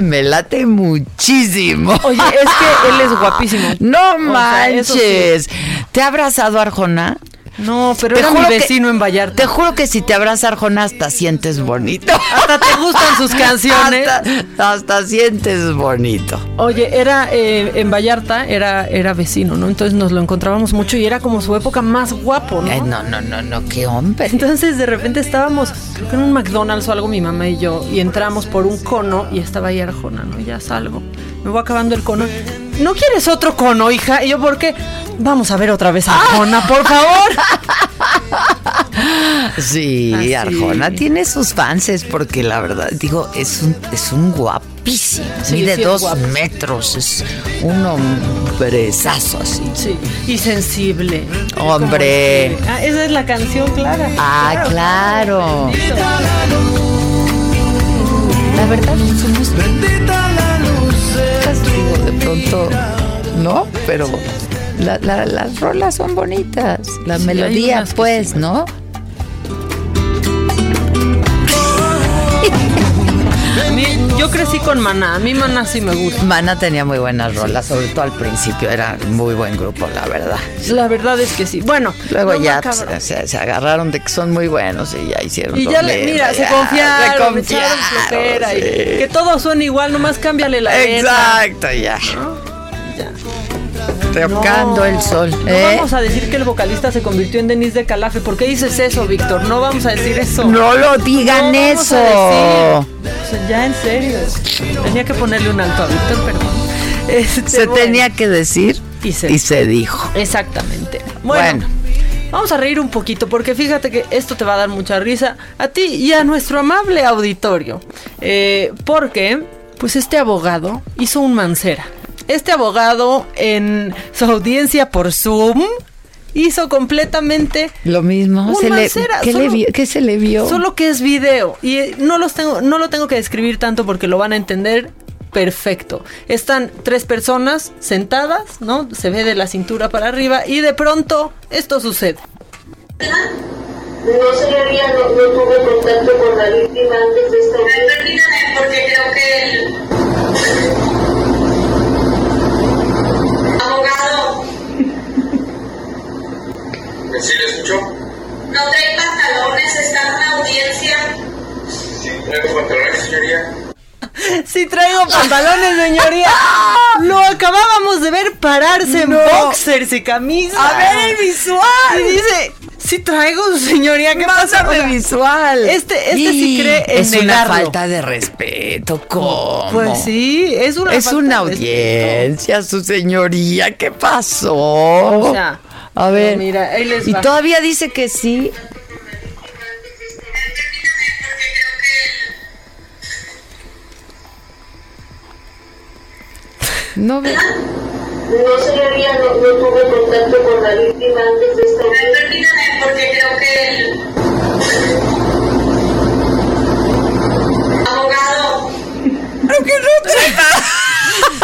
me late muchísimo. Oye, es que él es guapísimo. No O sea, eso sí. manches. ¿Te ha abrazado Arjona? No, pero Te era mi que- vecino en Vallarta. Te juro que si te abraza Arjona hasta sientes bonito. Hasta te gustan sus canciones. Hasta, hasta sientes bonito. Oye, era eh, en Vallarta, era, era vecino, ¿no? Entonces nos lo encontrábamos mucho y era como su época más guapo, ¿no? No, no, no, no, qué hombre. Entonces de repente estábamos, creo que en un McDonald's o algo, mi mamá y yo, y entramos por un cono y estaba ahí Arjona, ¿no? Ya salgo. Me voy acabando el cono. ¿No quieres otro cono, hija? Y yo, ¿por qué? Vamos a ver otra vez a Arjona, por favor. Sí, Así. Arjona tiene sus fanses porque la verdad, digo, es un, es un guapísimo. Sí, Mide sí dos guapo. metros, es un hombrezazo así. Sí, y sensible. Hombre. Ah, esa es la canción, Clara. Ah, claro. La verdad, somos. De pronto, ¿no? Pero la- la- las rolas son bonitas. La Sí, hay melodía, unas que pues, ¿no? Yo crecí con Maná, a mí Maná sí me gusta. Mana tenía muy buenas rolas, sobre todo al principio. Era muy buen grupo, la verdad. La verdad es que sí. Bueno, Luego no ya pues, se, se agarraron de que son muy buenos y ya hicieron. Y ya, le, mira, se ya, confiaron, se confiaron, flojera y sí. que todos son igual, nomás cámbiale la. Exacto, ya. Tocando el sol. No ¿eh? vamos a decir que el vocalista se convirtió en Denise de Calafe. ¿Por qué dices eso, Víctor? No vamos a decir eso. No lo digan No eso. O sea, ya en serio. Tenía que ponerle un alto a Víctor, perdón. Este, Se bueno. tenía que decir Y se- y se dijo. Exactamente. Bueno, Bueno. vamos a reír un poquito porque fíjate que esto te va a dar mucha risa a ti y a nuestro amable auditorio. Eh, porque, pues este abogado hizo un mancera. Este abogado en su audiencia por Zoom hizo completamente Lo mismo. Un se le- Mancera, ¿qué, le solo- vio- qué se le vio? Solo que es video y eh, no los tengo, no lo tengo que describir tanto porque lo van a entender perfecto. Están tres personas sentadas, ¿no? Se ve de la cintura para arriba y de pronto esto sucede. No, señoría, no, no tuve contacto con la víctima antes de esta Permítame, porque creo que el abogado ¿Sí le escuchó? no trae pantalones, está en una audiencia. Sí, traigo pantalones, señoría. Si traigo pantalones, señoría. Lo acabábamos de ver pararse No. en boxers y camisa. A ver el visual. Y dice, si traigo, señoría, ¿qué pasa? O sea, visual. Este, este sí cree en Es una falta de respeto. ¿Cómo? Pues sí, es una Es falta una de audiencia, su señoría. ¿Qué pasó? O sea, a ver. mira, ahí les y va. todavía dice que sí. No ve. No, señoría, no, no tuve contacto con la víctima antes de esta. Permítame, porque creo que el abogado Creo que no trae.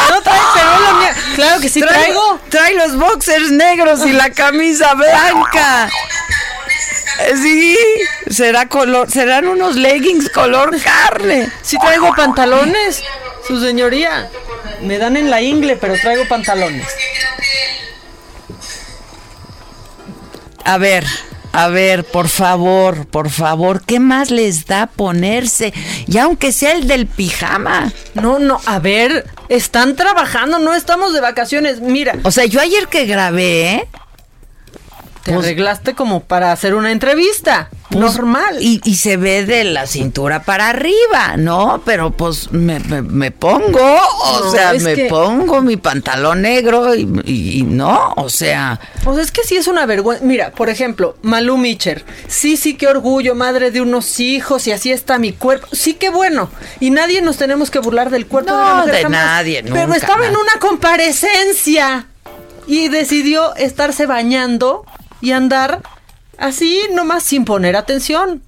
No trae, pero es la mía. Claro que sí traigo. Trae los boxers negros y la camisa blanca. Sí, será color, serán unos leggings color carne. Sí traigo pantalones, su señoría. Me dan en la ingle, pero traigo pantalones. A ver, a ver, por favor, por favor, ¿qué más les da ponerse? Y aunque sea el del pijama. No, no, a ver, están trabajando, no estamos de vacaciones. Mira, O sea, yo ayer que grabé, ¿eh? Te arreglaste como para hacer una entrevista. Pues, normal. Y, y se ve de la cintura para arriba, ¿no? Pero pues me, me- me pongo, o No, sea, me que- pongo mi pantalón negro y, y- y no, o sea, sea, es que sí es una vergüenza. Mira, por ejemplo, Malú Micher. Sí, sí, qué orgullo, madre de unos hijos, y así está mi cuerpo. Sí, qué bueno. Y nadie nos tenemos que burlar del cuerpo de No, una mujer de jamás. nadie, Pero nunca, estaba en una comparecencia y decidió estarse bañando y andar así, nomás sin poner atención.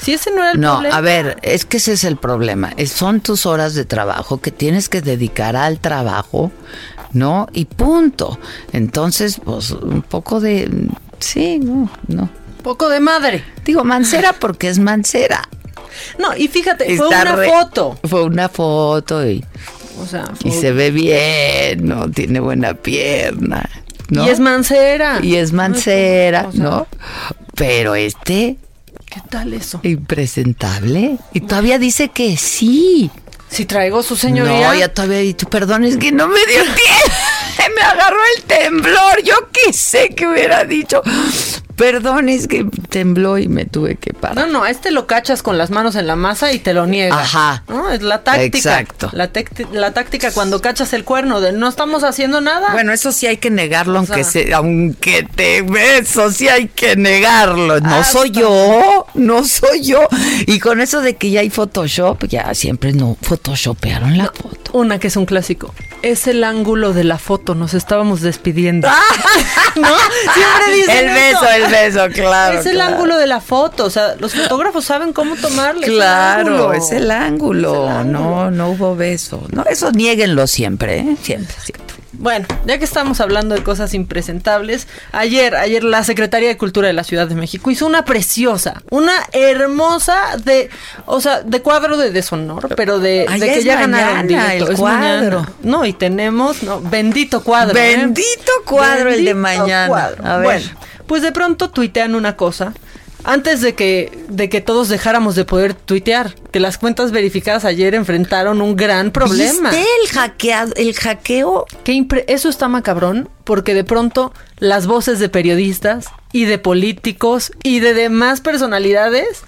Si ese no era el no, problema. a ver, es que ese es el problema. Es- son tus horas de trabajo que tienes que dedicar al trabajo, ¿no? Y punto. Entonces, pues un poco de, sí, no, no. Poco de madre. Digo mancera porque es mancera. No, y fíjate, fue una re- foto. Fue una foto y, O sea, y se ve bien, ¿no? Tiene buena pierna. ¿No? Y es mancera. Y es mancera, ¿no? Pero este... ¿Qué tal eso? Impresentable. Y todavía dice que sí. Si traigo su señoría. No, ya todavía, y tú perdón, es que no me dio tiempo. me agarró el temblor. Yo qué sé que hubiera dicho. Perdón, es que tembló y me tuve que parar. No, no, este lo cachas con las manos en la masa y te lo niega. Ajá. ¿no? Es la táctica. Exacto. La, la, táctica cuando cachas el cuerno de no estamos haciendo nada. Bueno, eso sí hay que negarlo, aunque se, aunque te eso sí hay que negarlo. No soy yo, no soy yo. Y con eso de que ya hay Photoshop, ya siempre no photoshopearon la foto. Una que es un clásico. Es el ángulo de la foto, nos estábamos despidiendo. ¿No? Siempre dicen El beso, eso. el beso, claro. Es el claro. ángulo de la foto, o sea, los fotógrafos saben cómo tomarle. Claro, es es el ángulo. No, no hubo beso. No, eso nieguenlo siempre, ¿eh? Siempre, siempre. Bueno, ya que estamos hablando de cosas impresentables, ayer, ayer la Secretaría de Cultura de la Ciudad de México hizo una preciosa, una hermosa de, o sea, de cuadro de deshonor, pero de, Ay, de ya que ya ganaron el Es cuadro. mañana. No, y tenemos, no, bendito cuadro. ¿eh? Bendito cuadro el de mañana. cuadro. A ver. Bueno, pues de pronto tuitean una cosa. Antes de que, de que todos dejáramos de poder tuitear, que las cuentas verificadas ayer enfrentaron un gran problema. ¿Viste el hackeado, el hackeo? Que eso está macabrón, porque de pronto las voces de periodistas y de políticos y de demás personalidades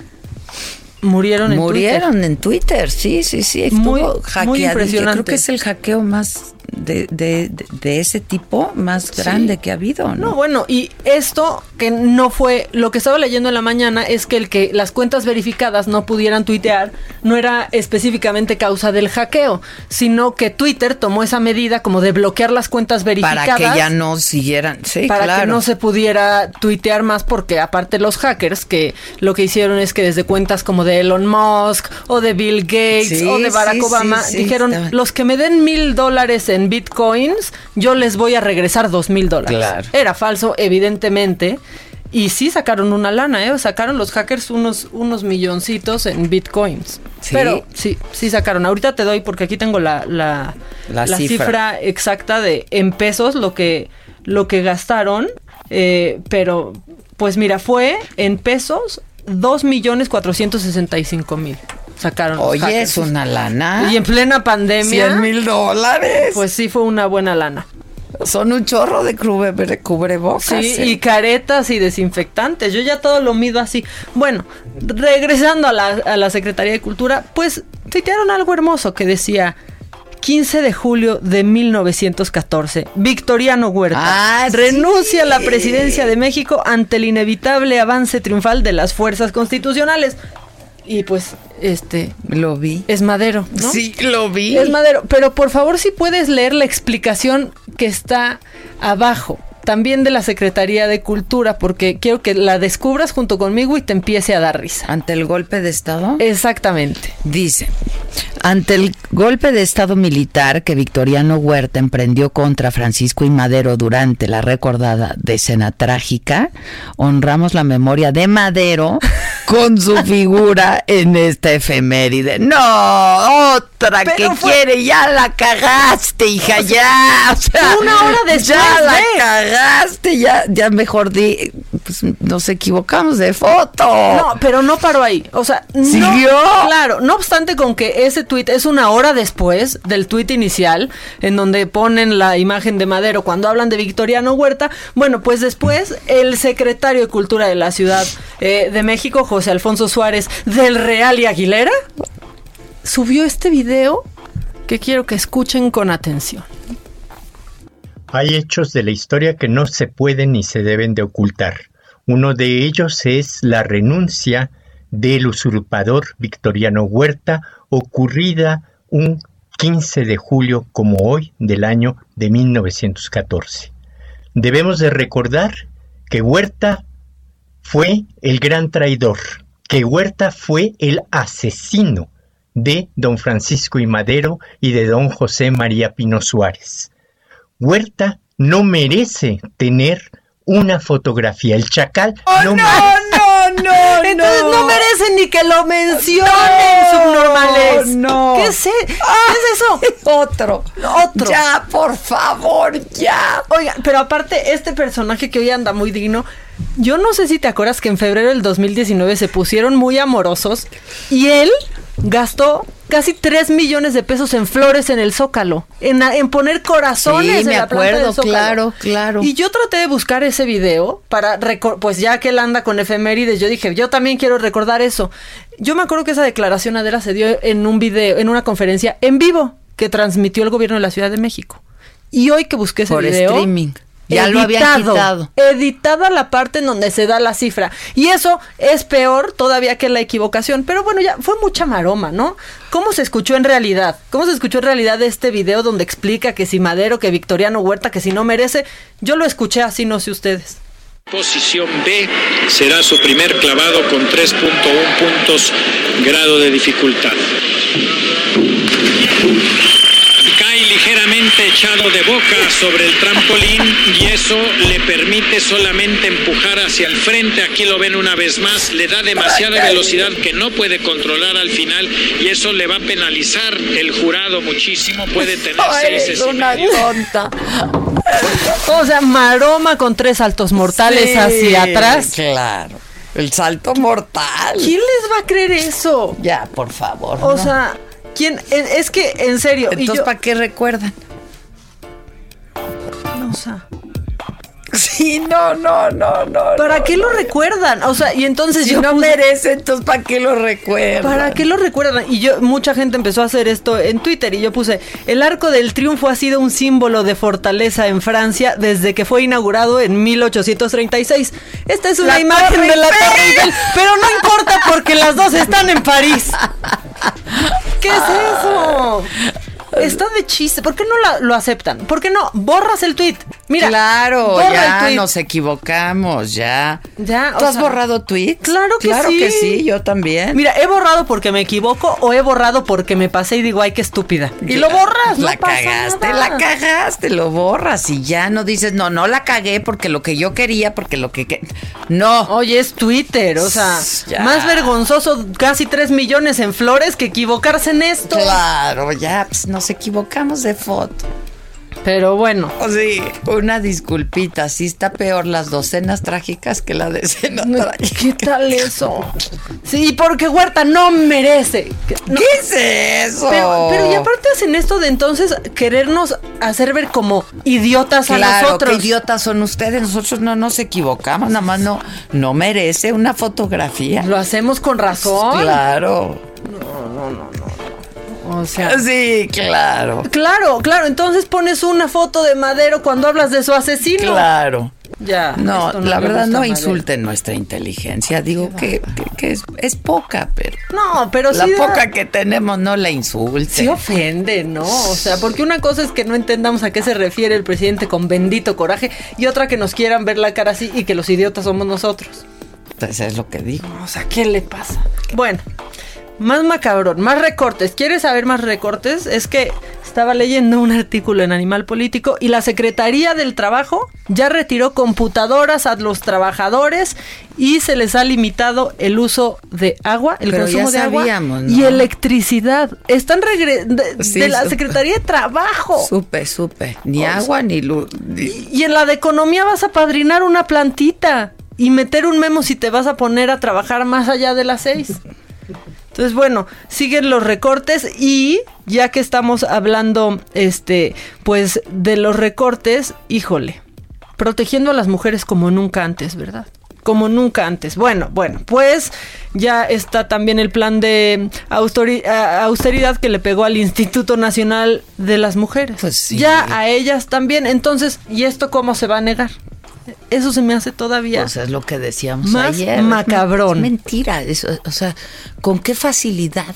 murieron en Murieron en Twitter, sí, sí, sí. Muy- muy impresionante. Creo que es el hackeo más de, de, de- ese tipo más grande que ha habido, ¿no? No, bueno, y esto que no fue, lo que estaba leyendo en la mañana es que el que las cuentas verificadas no pudieran tuitear no era específicamente causa del hackeo, sino que Twitter tomó esa medida como de bloquear las cuentas verificadas. Para que ya no siguieran, sí, para claro. que no se pudiera tuitear más porque aparte los hackers que lo que hicieron es que desde cuentas como de Elon Musk o de Bill Gates Sí, o de Barack sí, Obama dijeron los que me den mil dólares en bitcoins yo les voy a regresar dos mil dólares era falso evidentemente y sí sacaron una lana, ¿eh? Sacaron los hackers unos, unos milloncitos en bitcoins. Sí. Pero sí, sí sacaron. Ahorita te doy porque aquí tengo la, la, La la cifra. cifra exacta de en pesos lo que, lo que gastaron. eh, pero, pues mira, fue en pesos 2.465.000 sacaron Oye, es una lana. Y en plena pandemia. 100 mil dólares. Pues sí fue una buena lana. Son un chorro de cubre, cubrebocas. Sí, ¿eh? y caretas y desinfectantes. Yo ya todo lo mido así. Bueno, regresando a la, a la Secretaría de Cultura, pues tuitearon algo hermoso que decía 15 de julio de 1914. Victoriano Huerta Ah, sí. renuncia a la presidencia de México ante el inevitable avance triunfal de las fuerzas constitucionales. Y pues, este, Lo vi. es Madero, ¿no? Sí, lo vi. Es Madero, pero por favor si puedes leer la explicación que está abajo, también de la Secretaría de Cultura, porque quiero que la descubras junto conmigo y te empiece a dar risa. Ante el golpe de Estado. Exactamente. Dice, ante el golpe de Estado militar que Victoriano Huerta emprendió contra Francisco y Madero durante la recordada decena trágica, honramos la memoria de Madero con su figura en esta efeméride. No, otra Pero que fue- quiere, ya la cagaste, hija, ya. O sea, Una hora después Ya la de- cagaste, ya, ya mejor di, pues nos equivocamos de foto. No, pero no paró ahí. O sea, no- ¿Siguió? claro, no obstante con que ese tuit es una hora después del tuit inicial, en donde ponen la imagen de Madero cuando hablan de Victoriano Huerta. Bueno, pues después el secretario de Cultura de la Ciudad eh, de México, José Alfonso Suárez, del Real y Aguilera, subió este video que quiero que escuchen con atención. Hay hechos de la historia que no se pueden ni se deben de ocultar. Uno de ellos es la renuncia del usurpador Victoriano Huerta ocurrida un 15 de julio como hoy del año de 1914. Debemos de recordar que Huerta fue el gran traidor, que Huerta fue el asesino de don Francisco y Madero y de don José María Pino Suárez. Huerta no merece tener una fotografía. El chacal no, merece- no, no, Entonces no merecen ni que lo mencionen, subnormales. no. ¿Qué es, e- ¿Qué es eso? Otro. Otro. Ya, por favor, ya. Oiga, pero aparte, este personaje que hoy anda muy digno, yo no sé si te acuerdas que en febrero del 2019 se pusieron muy amorosos y él gastó casi 3 millones de pesos en flores en el Zócalo, en, en poner corazones Sí, en la planta acuerdo, del Zócalo. claro, claro. Y yo traté de buscar ese video para, pues ya que él anda con efemérides, yo dije, yo también quiero recordar eso. Yo me acuerdo que esa declaración, Adela, se dio en un video, en una conferencia en vivo que transmitió el gobierno de la Ciudad de México. Y hoy que busqué ese Por video... streaming. Ya lo habían quitado. Editada la parte en donde se da la cifra. Y eso es peor todavía que la equivocación. Pero bueno, ya fue mucha maroma, ¿no? ¿Cómo se escuchó en realidad? ¿Cómo se escuchó en realidad este video donde explica que si Madero, que Victoriano Huerta, que si no merece? Yo lo escuché así, no sé ustedes. Posición B será su primer clavado con 3.1 puntos grado de dificultad. Echado de boca sobre el trampolín y eso le permite solamente empujar hacia el frente. Aquí lo ven una vez más, le da demasiada velocidad que no puede controlar al final y eso le va a penalizar el jurado muchísimo. Puede tener seis una tonta. O sea, maroma con tres saltos mortales Sí, hacia atrás. Claro. El salto mortal. ¿Quién les va a creer eso? Ya, por favor. O no. sea, ¿quién? Es que, en serio. Entonces, ¿para qué recuerdan? Sí, no, no, no, no. ¿Para no, qué no. lo recuerdan? O sea, y entonces Si yo no puse- merece, entonces ¿para qué lo recuerdan? ¿Para qué lo recuerdan? Y yo, mucha gente empezó a hacer esto en Twitter y yo puse, el arco del triunfo ha sido un símbolo de fortaleza en Francia desde que fue inaugurado en 1836. Esta es una La imagen Torre de la. Torre Eiffel, pero no importa porque las dos están en París. ¿Qué es eso? Está de chiste. ¿Por qué no lo aceptan? ¿Por qué no borras el tweet? Mira, claro, el ya tweet. nos equivocamos, ya. Ya, ¿Tú has sea, borrado tweets? Claro que claro sí. que sí, yo también. Mira, he borrado porque me equivoco o he borrado porque me pasé y digo, ay, qué estúpida. Y lo borras, no La pasa cagaste, nada. la cagaste, lo borras y ya no dices, no, no la cagué porque lo que yo quería, porque lo que... que-". No. Oye, es Twitter, o sea, Ya. más vergonzoso casi 3 millones en flores que equivocarse en esto. Claro, ya pues, nos equivocamos de foto. Pero bueno. Sí, una disculpita, sí está peor las docenas trágicas que la decena trágica. ¿Qué tal eso? Sí, porque Huerta no merece. No. ¿Qué es eso? Pero, pero y aparte hacen esto de entonces querernos hacer ver como idiotas a nosotros. qué idiotas son ustedes, nosotros no nos equivocamos, nada más no, no merece una fotografía. Lo hacemos con razón. Claro. O sea, Sí, claro. Claro, claro. Entonces pones una foto de Madero cuando hablas de su asesino. Claro. Ya. No, la verdad no insulten nuestra inteligencia. Digo que, que- que es, es poca, pero No, pero la sí da- poca que tenemos no la insulten. Sí ofende, ¿no? O sea, porque una cosa es que no entendamos a qué se refiere el presidente con bendito coraje y otra que nos quieran ver la cara así y que los idiotas somos nosotros. Entonces es lo que digo. O sea, ¿qué le pasa? Bueno, más macabrón, más recortes. ¿Quieres saber más recortes? Es que estaba leyendo un artículo en Animal Político y la Secretaría del Trabajo ya retiró computadoras a los trabajadores y se les ha limitado el uso de agua, el Pero consumo ya de agua y electricidad. Están regre- de, Sí, de la. Secretaría de Trabajo. Supe, supe. Ni agua ni luz. ni- Y en la de economía vas a padrinar una plantita y meter un memo si te vas a poner a trabajar más allá de las seis. Entonces, bueno, siguen los recortes y ya que estamos hablando, este, pues de los recortes, híjole, protegiendo a las mujeres como nunca antes, ¿verdad? Como nunca antes. Bueno, bueno, pues ya está también el plan de austeridad que le pegó al Instituto Nacional de las Mujeres. Pues sí. Ya a ellas también. Entonces, ¿y esto cómo se va a negar? Eso se me hace todavía. Pues es lo que decíamos Más ayer. macabrón. Es mentira. eso, o sea, ¿con qué facilidad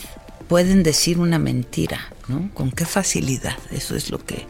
pueden decir una mentira? ¿No? ¿Con qué facilidad? Eso es lo que,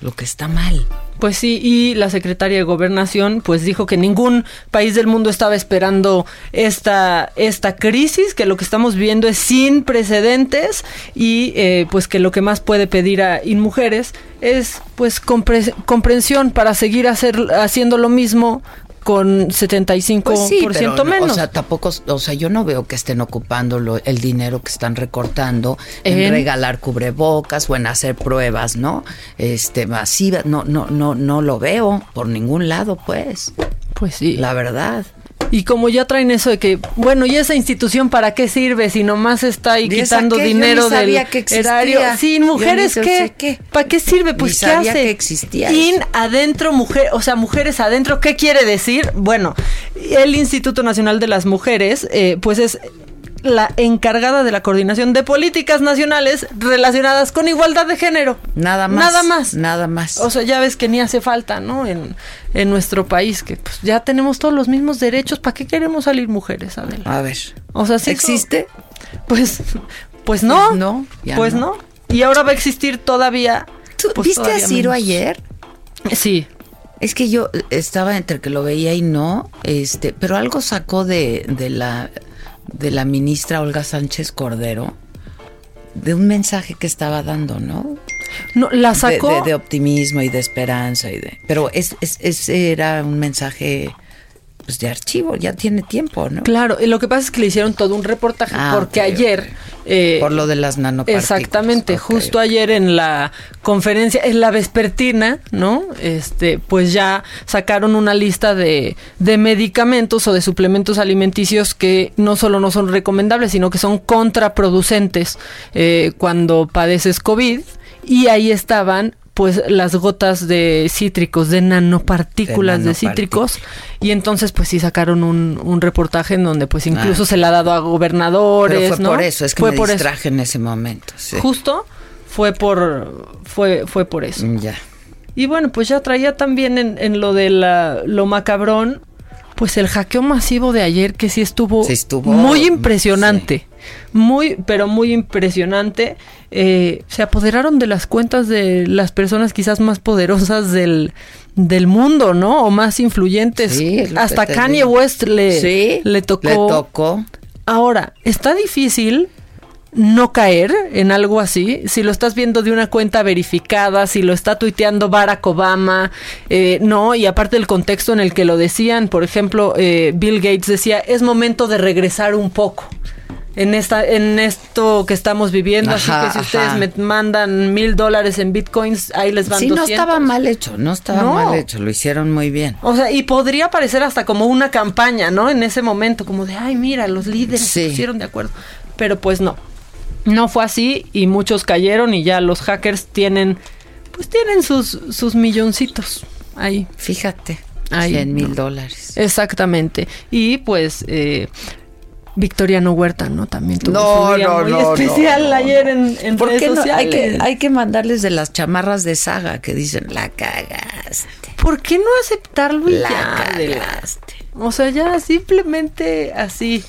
lo que está mal. Pues sí, y la secretaria de Gobernación pues dijo que ningún país del mundo estaba esperando esta, esta crisis, que lo que estamos viendo es sin precedentes y eh, pues que lo que más puede pedir a Inmujeres es pues compre- comprensión para seguir hacer, haciendo lo mismo con 75% Pues sí, pero no, menos. O sea, tampoco, o sea, yo no veo que estén ocupando lo- el dinero que están recortando en, En- regalar cubrebocas o en hacer pruebas, ¿no? Este, masivas, no, no, no, no lo veo por ningún lado, pues. Pues sí. La verdad. Y como ya traen eso de que, bueno, ¿y esa institución para qué sirve si nomás está ahí ¿Y esa quitando qué? Yo dinero ni sabía del que existía. erario? Sin Yo mujeres, ni ¿qué? ¿Para qué sirve? Pues, Ni ¿qué sabía hace? que existía In, eso. adentro, mujer, o sea, mujeres adentro, ¿qué quiere decir? Bueno, el Instituto Nacional de las Mujeres, eh, pues es la encargada de la coordinación de políticas nacionales relacionadas con igualdad de género. Nada más. Nada más. Nada más. O sea, ya ves que ni hace falta, ¿no? En, en nuestro país, que pues ya tenemos todos los mismos derechos. ¿Para qué queremos salir mujeres, Adela? A ver. O sea, sí. ¿Existe? Pues, pues no. no, ya pues no. no. Y ahora va a existir todavía. pues, ¿Viste a Ciro menos. ayer? Sí. Es que yo estaba entre que lo veía y no, este, pero algo sacó de, de la de la ministra Olga Sánchez Cordero de un mensaje que estaba dando, ¿no? No, la De- sacó. de, de optimismo y de esperanza y de, pero es, es- ese era un mensaje pues de archivo, ya tiene tiempo, ¿no? Claro, y lo que pasa es que le hicieron todo un reportaje Ah, porque ayer eh, Por lo de las nanopartículas. Exactamente, justo ayer en la conferencia, en la vespertina, ¿no? Este, pues ya sacaron una lista de, de medicamentos o de suplementos alimenticios que no solo no son recomendables, sino que son contraproducentes eh, cuando padeces COVID. Y ahí estaban pues las gotas de cítricos, de nanopartículas de, cítricos. Y entonces pues sí sacaron un, un reportaje en donde pues incluso Ah. se le ha dado a gobernadores, Pero fue ¿no? por eso, es que Fue me por eso. en ese momento. sí. Justo fue por fue fue por eso. Ya. Y bueno, pues ya traía también en, en lo de la, lo macabrón, pues el hackeo masivo de ayer que sí estuvo, Sí estuvo, muy impresionante. Muy, pero muy impresionante. Eh, se apoderaron de las cuentas de las personas quizás más poderosas del, del mundo, ¿no? O más influyentes. Sí, Hasta Kanye. West le, le tocó. le tocó. Ahora, está difícil no caer en algo así, si lo estás viendo de una cuenta verificada, si lo está tuiteando Barack Obama, eh, no, y aparte del contexto en el que lo decían, por ejemplo, eh, Bill Gates decía, es momento de regresar un poco. En, esta, en esto que estamos viviendo, Ajá, así que si ajá. ustedes me mandan mil dólares en bitcoins, ahí les van Sí, no 200. estaba mal hecho, no estaba No. mal hecho, lo hicieron muy bien. O sea, y podría parecer hasta como una campaña, ¿no? En ese momento, como de, ay, mira, los líderes Sí. se pusieron de acuerdo. Pero pues no. No fue así y muchos cayeron y ya los hackers tienen, pues tienen sus, sus milloncitos ahí. Fíjate, Ahí, 100 mil ¿no? dólares. Exactamente. Y pues eh, Victoriano Huerta, ¿no? También tuvo No, su día no, muy no, especial no, no. ayer en, en ¿Por redes qué no? sociales. Hay que, hay que mandarles de las chamarras de saga que dicen, la cagaste. ¿Por qué no aceptarlo y La ya? de la- cagaste. O sea, ya simplemente así.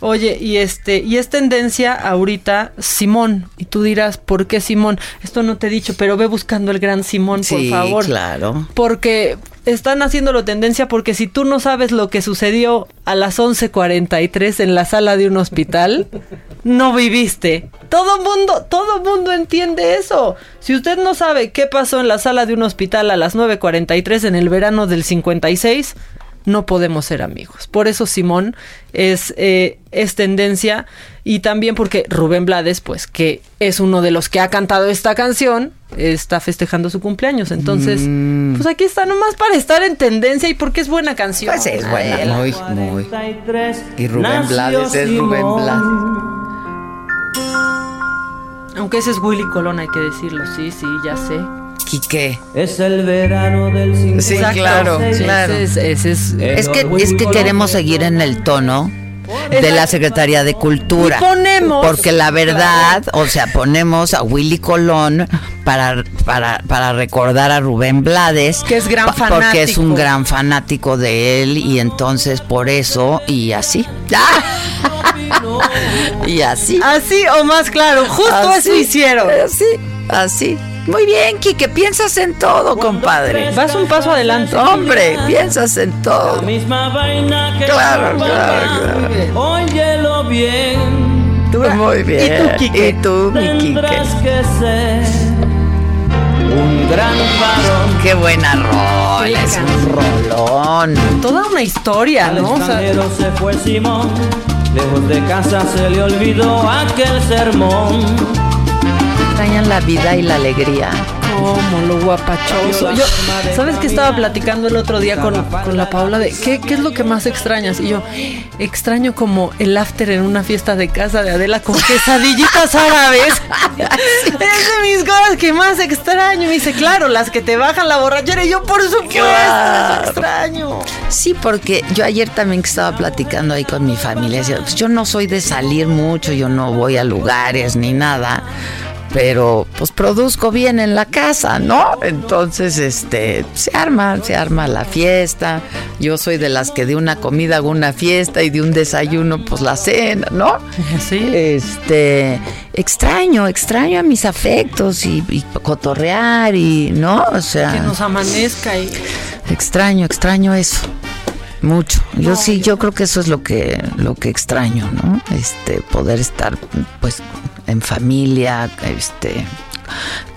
Oye, y este, y es tendencia ahorita Simón. Y tú dirás, ¿por qué Simón? Esto no te he dicho, pero ve buscando el gran Simón, Sí, por favor. claro. Porque están haciéndolo tendencia porque si tú no sabes lo que sucedió a las 11:43 en la sala de un hospital, no viviste. Todo mundo, todo mundo entiende eso. Si usted no sabe qué pasó en la sala de un hospital a las 9:43 en el verano del 56, no podemos ser amigos. Por eso Simón es, eh, es tendencia y también porque Rubén Blades, pues que es uno de los que ha cantado esta canción, está festejando su cumpleaños. Entonces, pues aquí está nomás para estar en tendencia y porque es buena canción. Pues es buena, muy, muy. Y Rubén Blades es Rubén Blades. Aunque ese es Willy Colón, hay que decirlo, sí, sí, ya sé. Quique. Es el verano del Sí, 56. claro, claro. Ese es, ese es- Es que, es que queremos seguir en el tono de la Secretaría de Cultura. Y ponemos- Porque la verdad, o sea, ponemos a Willy Colón para, para, para recordar a Rubén Blades. Que es gran pa- Porque es un fanático. gran fanático de él y entonces por eso y así. y así. Así o más claro, justo Así, eso hicieron. Así, así. Muy bien, Quique, piensas en todo, compadre. Vas un paso adelante. Hombre, piensas en todo. Misma vaina que Claro, claro, claro. Óyelo bien. Muy bien. ¿Y tú, Quique? ¿Y tú, mi Quique? Tendrás que ser un gran varón. Qué buena rola, es un rolón. Toda una historia, Al ¿no? O sea, se fue Simón, lejos de casa se le olvidó aquel sermón. Extrañan la vida y la alegría. Como lo guapachoso. Yo, ¿Sabes qué estaba platicando el otro día con, con la Paula de qué, qué es lo que más extrañas? Y yo, extraño como el after en una fiesta de casa de Adela con quesadillitas árabes. es de mis cosas que más extraño. Y me dice, claro, las que te bajan la borrachera. Y yo, por supuesto, las extraño. Sí, porque yo ayer también que estaba platicando ahí con mi familia, decía, pues yo no soy de salir mucho, yo no voy a lugares ni nada, pero pues produzco bien en la casa, ¿no? Entonces, este, se arma, se arma la fiesta. Yo soy de las que de una comida hago una fiesta y de un desayuno, pues la cena, ¿no? Sí. Este, extraño, extraño a mis afectos y, y cotorrear y, ¿no? O sea. Que nos amanezca y... Extraño, extraño eso. Mucho. Yo sí, yo creo que eso es lo que, lo que extraño, ¿no? Este, poder estar, pues, en familia, este,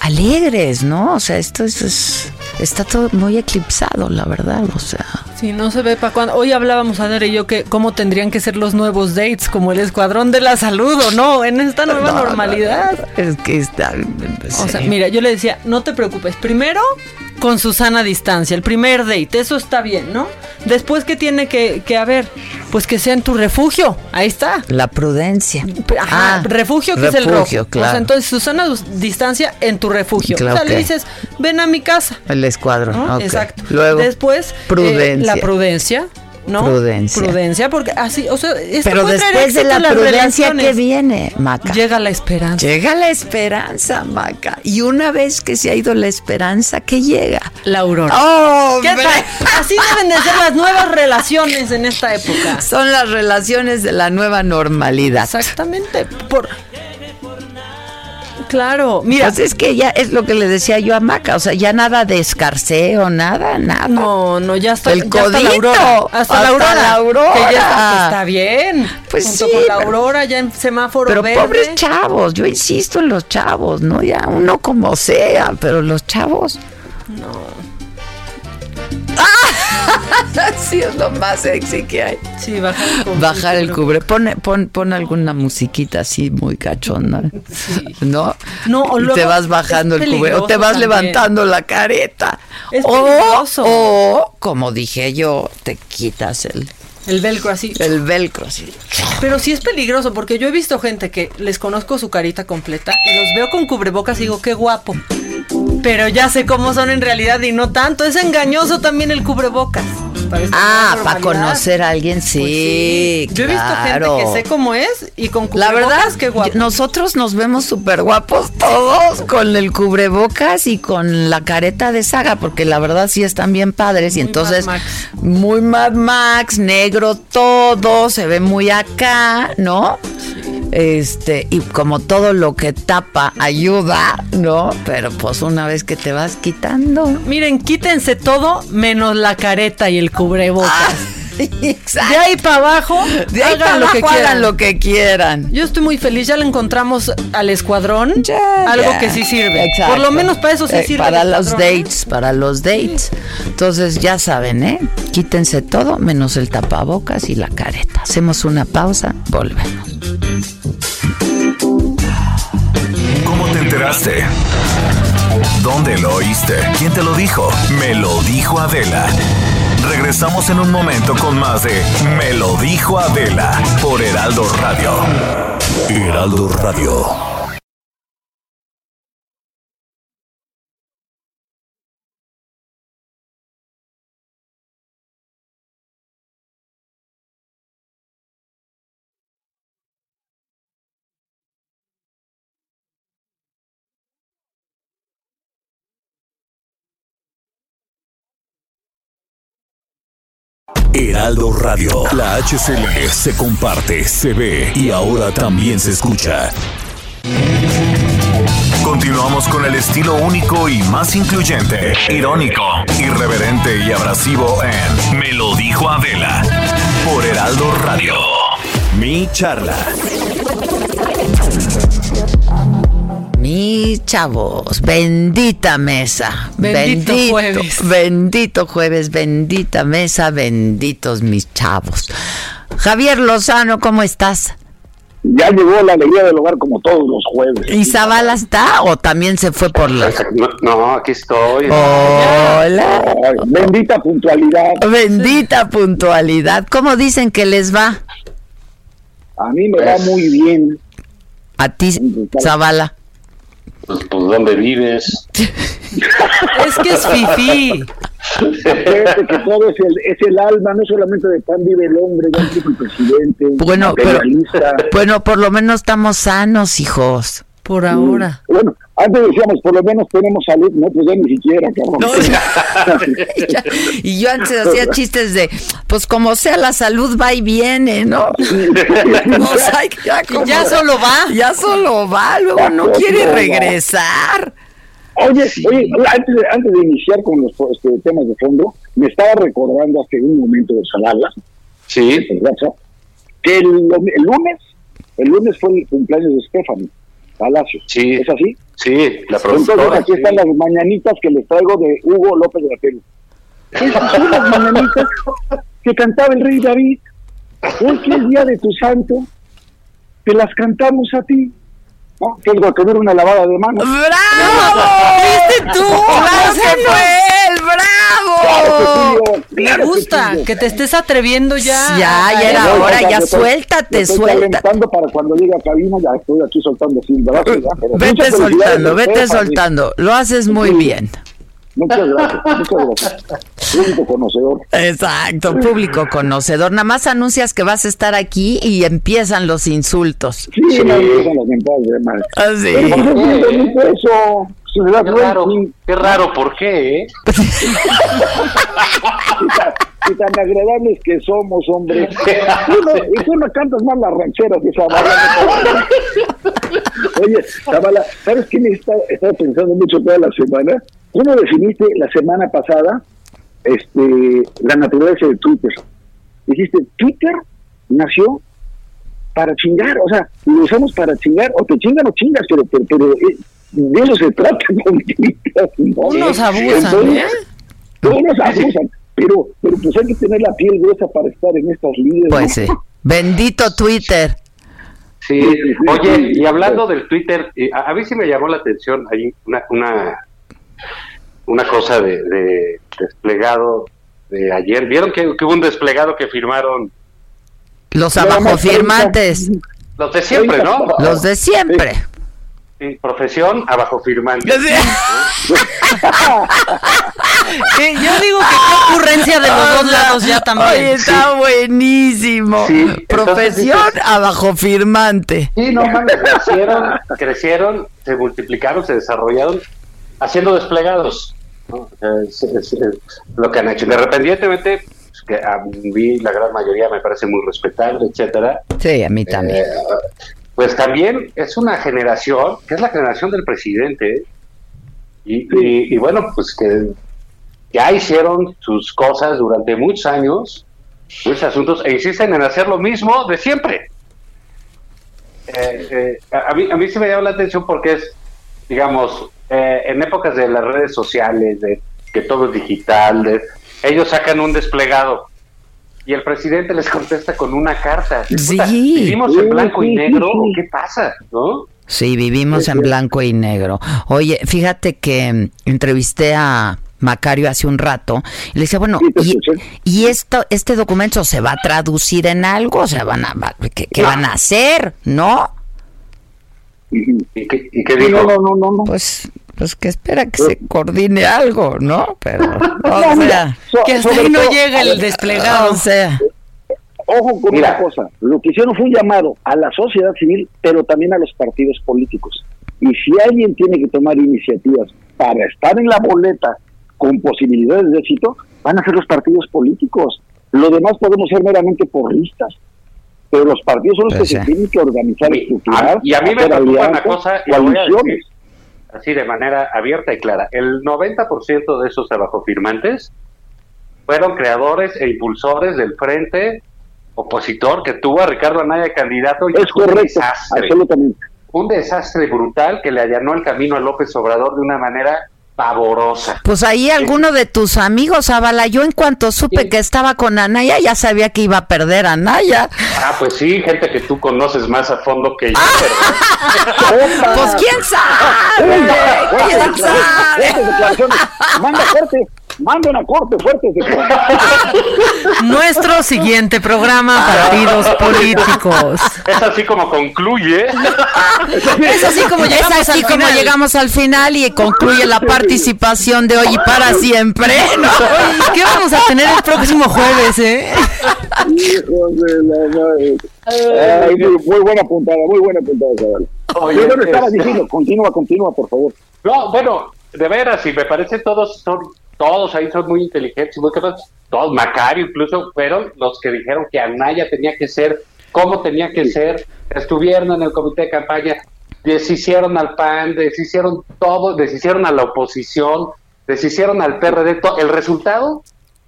alegres, ¿no? O sea, esto, es, está todo muy eclipsado, la verdad, o sea. Sí, no se ve para cuándo. Hoy hablábamos, Adere y yo, que cómo tendrían que ser los nuevos dates, como el escuadrón de la salud, ¿o no? En esta nueva No, no, normalidad. Es que está. O sea, sí. mira, yo le decía, no te preocupes. Primero, con Susana a distancia, el primer date, eso está bien, ¿no? Después, ¿qué tiene que, que haber? Pues que sea en tu refugio, ahí está. La prudencia. Ajá, Ah, refugio que es el refugio, rojo. O claro. sea, entonces Susana a distancia en tu refugio. Claro o sea, le dices, ven a mi casa. El escuadrón. ¿no? Exacto. Luego, Después, eh, prudencia. la prudencia, ¿no? Prudencia. Prudencia, porque así, o sea, esto Pero después de la prudencia, ¿qué relaciones. viene, Maca? Llega la esperanza. Llega la esperanza, Maca. Y una vez que se ha ido la esperanza, ¿qué llega? La aurora. ¡Oh, ¿Qué hombre! tal? Así deben de ser las nuevas relaciones en esta época. Son las relaciones de la nueva normalidad. Exactamente. Por... Claro, mira. Pues es que ya es lo que le decía yo a Maca, o sea, ya nada de escarceo, nada, nada. No, no, ya está. El ya está la codito, aurora. Hasta, hasta la aurora. la aurora. Que ya está, bien. Pues Junto sí, con la aurora ya en semáforo Pero verde. pobres chavos, yo insisto en los chavos, ¿no? Ya uno como sea, pero los chavos. No. sí, es lo más sexy que hay. Sí, bajar el cubre. Bajar el cubre. Pon, pon, pon alguna musiquita así muy cachonda. ¿No? No, o y te vas bajando el cubre. O te vas también. levantando la careta. Es o, peligroso. o, como dije yo, te quitas el, El velcro así. el velcro así. Pero sí es peligroso porque yo he visto gente que les conozco su carita completa y los veo con cubrebocas y digo, qué guapo. Pero ya sé cómo son en realidad y no tanto. Es engañoso también el cubrebocas. Ah, para conocer a alguien, sí. Yo he visto gente que sé cómo es y con La cubrebocas, verdad, qué guapo. nosotros nos vemos súper guapos todos con el cubrebocas y con la careta de saga, porque la verdad sí están bien padres. y entonces, Mad Max. muy Mad Max, negro todo, se ve muy acá, ¿no? Este, y como todo lo que tapa ayuda, ¿no? Pero pues una vez que te vas quitando. Miren, quítense todo menos la careta y el cubrebocas. Exacto. De ahí para abajo, De ahí hagan para lo que abajo, quieran. hagan lo que quieran. Yo estoy muy feliz, ya le encontramos al escuadrón algo ya. que sí sirve. Exacto. Por lo menos para eso sí Eh, sirve. Para los escuadrón, dates, para los dates. Entonces ya saben, ¿eh? Quítense todo menos el tapabocas y la careta. Hacemos una pausa, volvemos. ¿Cómo te enteraste? ¿Dónde lo oíste? ¿Quién te lo dijo? Me lo dijo Adela. Regresamos en un momento con más de Me lo dijo Adela por Heraldo Radio. Heraldo Radio. Heraldo Radio. La HCL se comparte, se ve y ahora también se escucha. Continuamos con el estilo único y más incluyente, irónico, irreverente y abrasivo en Me lo dijo Adela por Heraldo Radio. Mi charla. Chavos. Bendita mesa. Bendito jueves. Bendito jueves, bendita mesa, benditos mis chavos. Javier Lozano, ¿cómo estás? Ya llegó la alegría del hogar como todos los jueves. ¿Y Zavala está o también se fue por la... No, no, aquí estoy. Hola. Ay, bendita puntualidad. Bendita puntualidad. ¿Cómo dicen que les va? A mí me va muy bien. A ti, Zavala. Pues, pues, ¿dónde vives? Es que es fifí. Que todo es el, es el alma, no solamente de pan vive el hombre, ya dijo el presidente. Bueno, pero, bueno, por lo menos estamos sanos, hijos. Por ahora. Bueno, antes decíamos, por lo menos tenemos salud, no, pues ya ni siquiera, cabrón. Y yo antes hacía chistes de, pues como sea, la salud va y viene, ¿no? O sea, ya, como- Ya solo va. Ya solo va, luego no quiere regresar. Oye, oye, antes de, antes de iniciar con los este, temas de fondo, me estaba recordando hace un momento de Salala, Sí. que el, el lunes, el lunes fue el cumpleaños de Stephanie Palacio. Sí. ¿Es así? Sí, la Entonces productora. aquí sí. están las mañanitas que les traigo de Hugo López de la Pelu. Esas son las mañanitas que cantaba el rey David. Hoy que es día de tu santo, te las cantamos a ti. ¿No? Tengo que tener una lavada de manos. ¡Bravo! ¿Viste tú? ¡Claro que fue él! ¡Bravo! Me gusta que te estés atreviendo ya. Ya, ya era No, hora, ya ya me estoy- suéltate, estoy suéltate. calentando para cuando llegue a cabina, ya estoy aquí soltando sin brazo, ya, pero Vete soltando, vete soltando. Lo haces muy bien. Muchas gracias, muchas gracias. Público conocedor. Exacto, público conocedor. Nada más anuncias que vas a estar aquí y empiezan los insultos. Sí, no empiezan mentadas de madre. Ah, sí. Pero ¿por qué es bien bonito eso? Si me das Qué raro, sí. qué raro, ¿por qué? eh? Y tan, y tan agradables que somos, hombre. Y tú no cantas más las rancheras de Zavala. Oye, Zavala, ¿sabes qué me está, estaba pensando mucho toda la semana? ¿Cómo definiste la semana pasada este, la naturaleza de Twitter? Dijiste, Twitter nació para chingar, o sea, lo usamos para chingar, o te chingan o chingas, pero, pero, pero, eh, de eso se trata con Twitter. ¿no? Unos abusan, Entonces, ¿eh? Unos abusan, pero, pero pues hay que tener la piel gruesa para estar en estas líderes. Pues sí. Bendito Twitter. Sí, oye, y hablando del Twitter, eh, a, a mí sí me llamó la atención ahí una una, una cosa de, de desplegado de ayer. ¿Vieron que, que hubo un desplegado que firmaron Los abajo firmantes. los de siempre, no? Los de siempre. Sí, profesión abajo firmante. Eh, yo digo que qué ocurrencia de los dos lados ya también. Oye, está buenísimo. Sí, entonces Profesión abajo firmante. Sí, no mames, crecieron, crecieron, se multiplicaron, se desarrollaron haciendo desplegados. ¿no? O sea, es, es- es lo que han hecho. Independientemente, pues, que a mí la gran mayoría me parece muy respetable, etcétera. Sí, a mí también. Eh, pues también es una generación, que es la generación del presidente, y, y- y bueno, pues que ya hicieron sus cosas durante muchos años, muchos asuntos, e insisten en hacer lo mismo de siempre. Eh, eh, a, a mí, a mí sí me llama la atención porque es, digamos, eh, en épocas de las redes sociales, de que todo es digital, de- ellos sacan un desplegado y el presidente les contesta con una carta. Puta, Sí. ¿Vivimos en blanco y negro o qué pasa? ¿No? Sí, vivimos en blanco y negro. Oye, fíjate que mm, entrevisté a Macario hace un rato y le decía, bueno, ¿y, y esto, este documento se va a traducir en algo? O sea, van a, va- ¿qué, qué van a hacer? ¿No? ¿Y qué, y qué No, dijo? no, no, no, no. Pues, pues que espera que se coordine algo, ¿no? Pero, o sea, Que hasta ahí no todo- llega el desplegado. o sea, Ojo con Mira. una cosa, lo que hicieron fue un llamado a la sociedad civil, pero también a los partidos políticos. Y si alguien tiene que tomar iniciativas para estar en la boleta con posibilidades de éxito, van a ser los partidos políticos. Lo demás podemos ser meramente porristas. Pero los partidos son los Pues que sí. se tienen que organizar, estructurar, A- y a mí me preocupa una cosa, y lo voy a coaliciones. decir así de manera abierta y clara. El 90% de esos abajo firmantes fueron creadores e impulsores del frente opositor que tuvo a Ricardo Anaya candidato y Es fue un correcto, desastre. absolutamente. un desastre brutal que le allanó el camino a López Obrador de una manera pavorosa. Pues ahí alguno de tus amigos, Avala, yo en cuanto supe que estaba con Anaya, ya sabía que iba a perder a Anaya. Ah, pues sí, gente que tú conoces más a fondo que yo. pues quién sabe, quién sabe. Manda fuerte, manda una corte fuerte. Nuestro siguiente programa, partidos políticos. Es así como concluye. Es así como llegamos, es así al como final. llegamos al final y concluye la participación de hoy y para siempre. ¿Qué vamos a tener el próximo jueves, eh? Hijos de la madre. Ay, muy, muy buena puntada, muy buena puntada, chaval. Oye, Yo no estaba este- diciendo, continúa, continúa, por favor. No, bueno, de veras, y me parece todos son todos ahí son muy inteligentes y muy capaces. Todos, Macario incluso, fueron los que dijeron que Anaya tenía que ser, cómo tenía que ser, estuvieron en el comité de campaña, deshicieron al PAN, deshicieron todo, deshicieron a la oposición, deshicieron al PRD. El resultado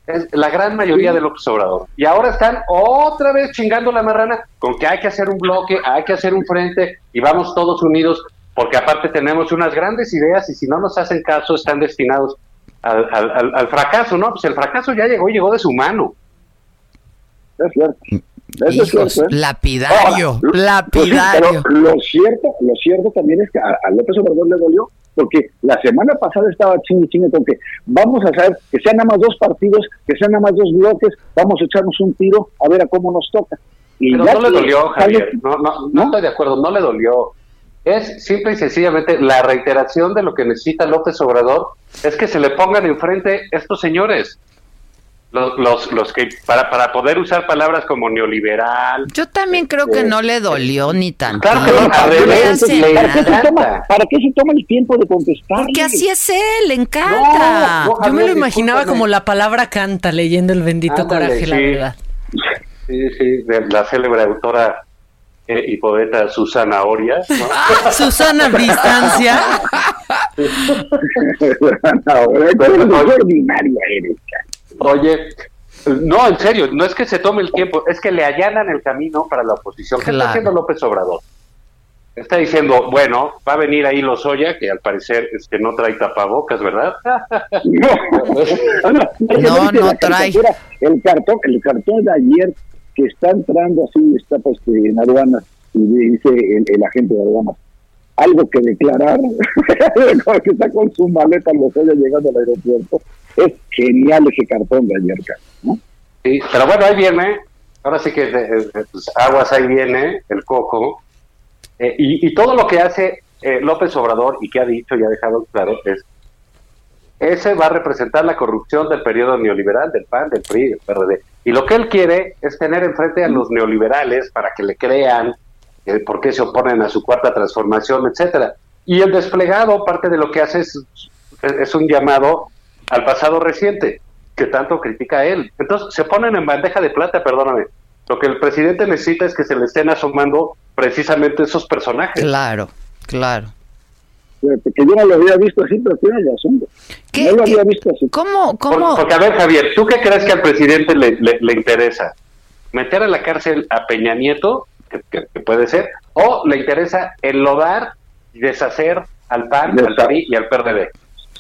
es la gran mayoría de López Obrador. Y ahora están otra vez chingando la marrana con que hay que hacer un bloque, hay que hacer un frente y vamos todos unidos, porque aparte tenemos unas grandes ideas y si no nos hacen caso están destinados al, al- al- al fracaso, ¿no? Pues el fracaso ya llegó y llegó de su mano. Es cierto. Eso es cierto, ¿eh? lapidario, Ahora, lo- lapidario. Pero lo cierto, lo cierto también es que a, a López Obrador le dolió, porque la semana pasada estaba chingue chingue con que vamos a hacer que sean nada más dos partidos, que sean nada más dos bloques, vamos a echarnos un tiro a ver a cómo nos toca. Y Pero ya no le dolió, sale- Javier. No, no, no estoy de acuerdo, no le dolió. Es simple y sencillamente la reiteración de lo que necesita López Obrador es que se le pongan enfrente estos señores. Los, los, los que, para, para poder usar palabras como neoliberal. Yo también creo que no le dolió ni tanto. Claro que no, al revés, le ¿Para qué, se toma, ¿Para qué se toma el tiempo de contestar? Porque así es él, le encanta. No, no, Yo me lo imaginaba discúlpame. como la palabra canta leyendo el bendito Ándale, coraje, la sí. verdad. Sí, sí, de la célebre autora eh, y poeta Susana Oria. ¿no? Susana Distancia. no, qué ordinaria eres. Oye, no, en serio, no es que se tome el tiempo, es que le allanan el camino para la oposición. ¿Qué Claro. está haciendo López Obrador? Está diciendo, bueno, va a venir ahí Lozoya, que al parecer este, no trae tapabocas, ¿verdad? No, no, No, ¿viste no trae. El cartón, el cartón de ayer que está entrando así, está pues en aduanas y dice el, el agente de aduanas algo que declarar, que está con su maleta los ojos llegando al aeropuerto. Es genial ese cartón de ayer, ¿no? Sí, pero bueno, ahí viene, ahora sí que pues, aguas ahí viene el coco. Eh, y, y todo lo que hace eh, López Obrador y que ha dicho y ha dejado claro es, ese va a representar la corrupción del periodo neoliberal, del PAN, del PRI, del PRD. Y lo que él quiere es tener enfrente a los neoliberales para que le crean eh, por qué se oponen a su cuarta transformación, etcétera. Y el desplegado, parte de lo que hace es, es un llamado al pasado reciente, que tanto critica a él. Entonces, se ponen en bandeja de plata, perdóname. Lo que el presidente necesita es que se le estén asomando precisamente esos personajes. Claro, claro. Que yo no lo había visto así, pero tiene razón. No lo había visto así. ¿Cómo, Por- porque, a ver, Javier, ¿tú qué crees que al presidente le, le- le interesa? ¿Meter a la cárcel a Peña Nieto, que, que- que puede ser, o le interesa enlodar y deshacer al PAN, al PRI y al PRD?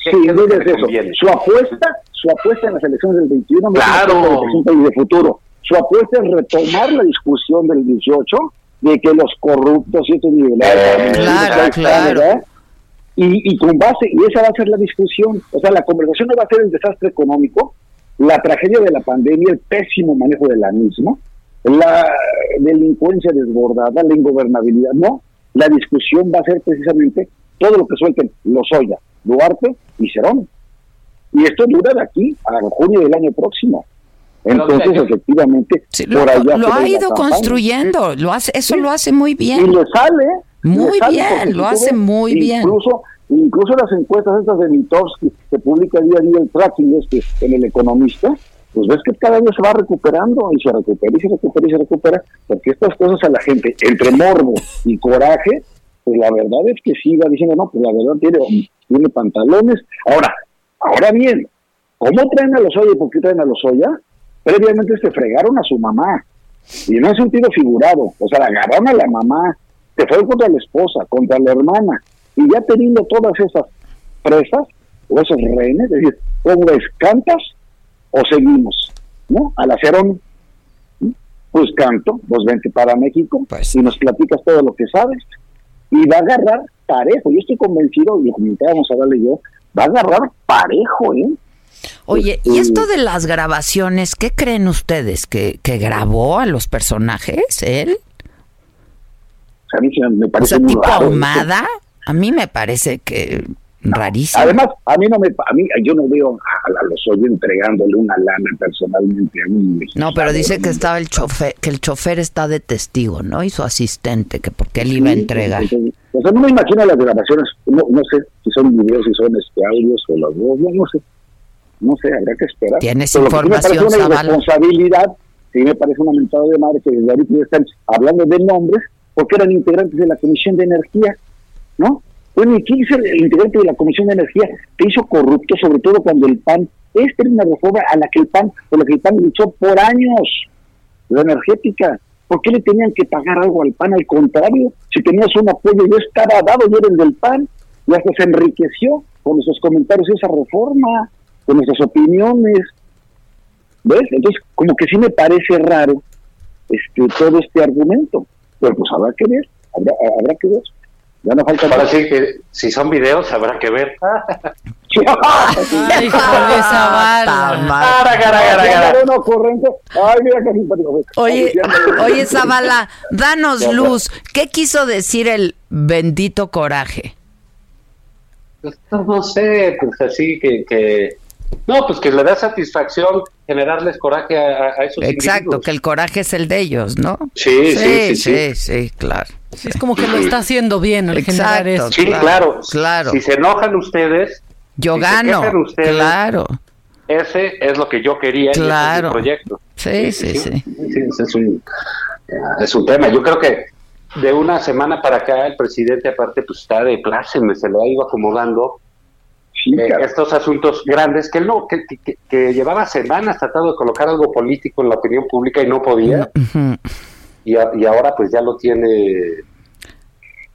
¿Qué- Sí, qué es mire, le eso. Su apuesta, su apuesta en las elecciones del 21 no Claro. es de presente y de futuro. Su apuesta es retomar la discusión del 18 de que los corruptos y estos niveles Claro, claro. Y, y con base, y esa va a ser la discusión. O sea, la conversación no va a ser el desastre económico, la tragedia de la pandemia, el pésimo manejo de la misma, la delincuencia desbordada, la ingobernabilidad. No, la discusión va a ser precisamente todo lo que suelten Lozoya, Duarte y Cerón. Y esto dura de aquí a junio del año próximo. Entonces, efectivamente, Lo, por allá lo ha ido campaña. construyendo, lo hace, eso lo hace muy Y bien. le sale. Muy bien, lo hace muy bien. Incluso, incluso las encuestas estas de Mitowski que publica día a día el tracking este en El Economista, pues ves que cada día se va recuperando y se recupera y se recupera y se recupera, porque estas cosas a la gente, entre morbo y coraje, pues la verdad es que sí va diciendo, no, pues la verdad tiene, tiene pantalones. Ahora, ahora bien, ¿cómo traen a los Oya y por qué traen a los Oya? Previamente se fregaron a su mamá, y no en sentido figurado, o sea, la agarraron a la mamá, te fue contra la esposa, contra la hermana, y ya teniendo todas esas presas o esos rehenes, es decir, ¿cómo ves? ¿Cantas o seguimos? ¿No? Al hacer un, pues canto, vos vente para México y nos platicas todo lo que sabes y va a agarrar parejo. Yo estoy convencido, y lo comentábamos a darle yo, va a agarrar parejo, ¿eh? Oye, ¿y esto de las grabaciones, qué creen ustedes? ¿Que, que grabó a los personajes él? A mí me parece o sea, muy tipo raro. ahumada. A mí me parece que rarísimo. Además, a mí no me, a mí, yo no veo a, los hoy entregándole una lana personalmente a mí. No, pero dice que estaba el chofer, que el chofer está de testigo, ¿no? Y su asistente, que porque él iba a entregar. Entonces, o sea, no me imagino las grabaciones, no, no sé si son videos, si son este, audios o los dos, no, no sé. No sé, habrá que esperar. ¿Tienes Pero que sí información, me parece una Zavala? irresponsabilidad, sí me parece una mentada de madre que desde ahorita están hablando de nombres porque eran integrantes de la Comisión de Energía, ¿no? Bueno, ¿y quién es el, integrante de la Comisión de Energía que hizo corrupto, sobre todo cuando el PAN, esta era una reforma a la que el PAN, por la que el PAN luchó por años, la energética. ¿Por qué le tenían que pagar algo al PAN? Al contrario, si tenías un apoyo, yo estaba dado, yo era el del PAN, y hasta se enriqueció con nuestros comentarios esa reforma, con nuestras opiniones. ¿Ves? Entonces, como que sí me parece raro este todo este argumento. Pero pues habrá que ver, habrá, habrá que ver. Ya no falta Ahora sí que si son videos habrá que ver. Ay, híjole, Zavala. Cara, cara, cara, cara. una ocurrencia. Ay, mira qué simpático. Oye, oye, Zavala, danos luz. ¿Qué quiso decir el bendito coraje? Pues, no, no sé, pues así que, que... No, pues que le da satisfacción generarles coraje a, a esos Exacto, individuos. que el coraje es el de ellos, ¿no? Sí, sí, sí, sí, sí, claro. Sí, es como que lo está haciendo bien al generar eso. Sí, claro. claro. Si se enojan ustedes, Yo si se gano, ustedes, claro. ese es lo que yo quería y ese es mi Claro. proyecto. Sí, sí, sí. Sí, ese es un, es un tema. Yo creo que de una semana para acá el presidente aparte pues está de pláceme, se le ha ido acomodando eh, estos asuntos grandes que él no, que, que- llevaba semanas tratando de colocar algo político en la opinión pública y no podía Ujú. y, a- y ahora pues ya lo tiene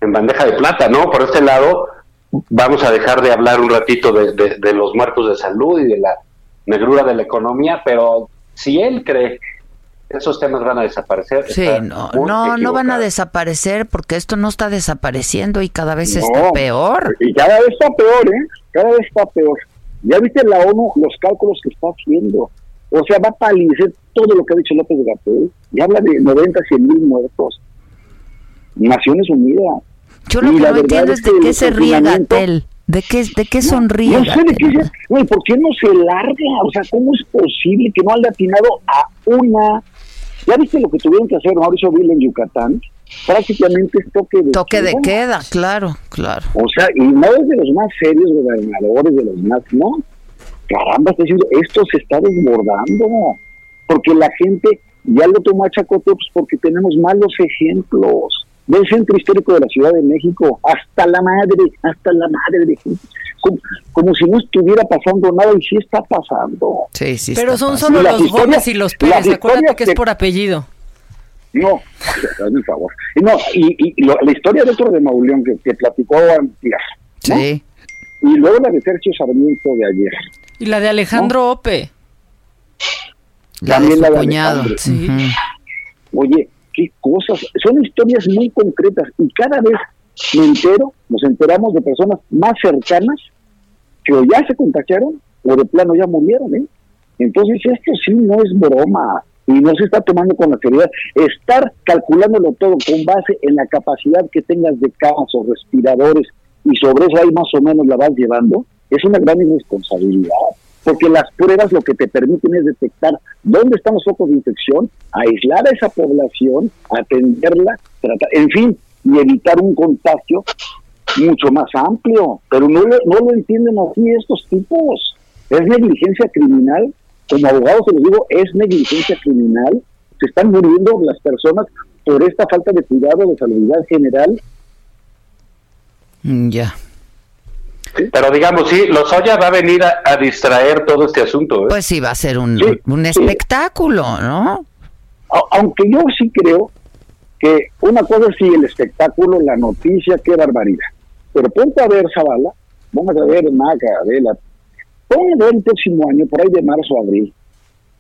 en bandeja de plata, ¿no? Por este lado vamos a dejar de hablar un ratito de, de- de los muertos de salud y de la negrura de la economía, pero si él cree esos temas van a desaparecer, Sí, no, no, no van a desaparecer porque esto no está desapareciendo y cada vez No. está peor. Y cada vez está peor, ¿eh? Cada vez está peor. Ya viste la ONU, los cálculos que está haciendo. O sea, va a palidecer todo lo que ha dicho López Gatel. Y habla de 90, 100 mil muertos. Naciones Unidas. Yo lo Y que no entiendo es de qué se ríe Gatel. ¿De qué, de qué sonríe No sé de qué se... Güey, ¿por qué no se larga? O sea, ¿cómo es posible que no haya atinado a una... ¿Ya viste lo que tuvieron que hacer Mauricio Vila en Yucatán? Prácticamente es toque de Toque de queda. queda, claro, claro. O sea, y no es de los más serios gobernadores, de los más, no. Caramba, está diciendo, esto se está desbordando. Porque la gente ya lo toma a chacoteo, pues porque tenemos malos ejemplos. Del centro histórico de la Ciudad de México, hasta la madre, hasta la madre de gente. Como, como si no estuviera pasando nada, y sí está pasando. Sí, sí. Pero son pasando. solo los Gómez y los Pérez. Acuérdate que es por apellido. No, hazme un favor. Y No, y, y lo- la historia de otro de Mauleón que, que platicó antier, ¿no? Sí. Y luego la de Sergio Sarmiento de ayer. Y la de Alejandro Ope. La de También su la de cuñado. Alejandro. Sí. Ujú. Oye, qué cosas. Son historias muy concretas y cada vez me entero, nos enteramos de personas más cercanas que o ya se contagiaron o de plano ya murieron, ¿eh? Entonces esto sí no es broma y no se está tomando con la seriedad. Estar calculándolo todo con base en la capacidad que tengas de camas o respiradores y sobre eso ahí más o menos la vas llevando, es una gran irresponsabilidad. Porque las pruebas lo que te permiten es detectar dónde están los focos de infección, aislar a esa población, atenderla, tratar, en fin, y evitar un contagio mucho más amplio. Pero no lo, lo entienden así estos tipos. Es negligencia criminal. Como abogado se los digo, es negligencia criminal. Se están muriendo las personas por esta falta de cuidado de salubridad general. Mm, Ya. Pero digamos, sí, Lozoya va a venir a, a distraer todo este asunto. ¿eh? Pues sí, va a ser un, Sí, un sí. espectáculo, ¿no? Aunque yo sí creo que una cosa es sí el espectáculo, la noticia, qué barbaridad. Pero ponte a ver, Zavala, vamos a ver, Maca, Adela, ponte a ver el próximo año, por ahí de marzo a abril,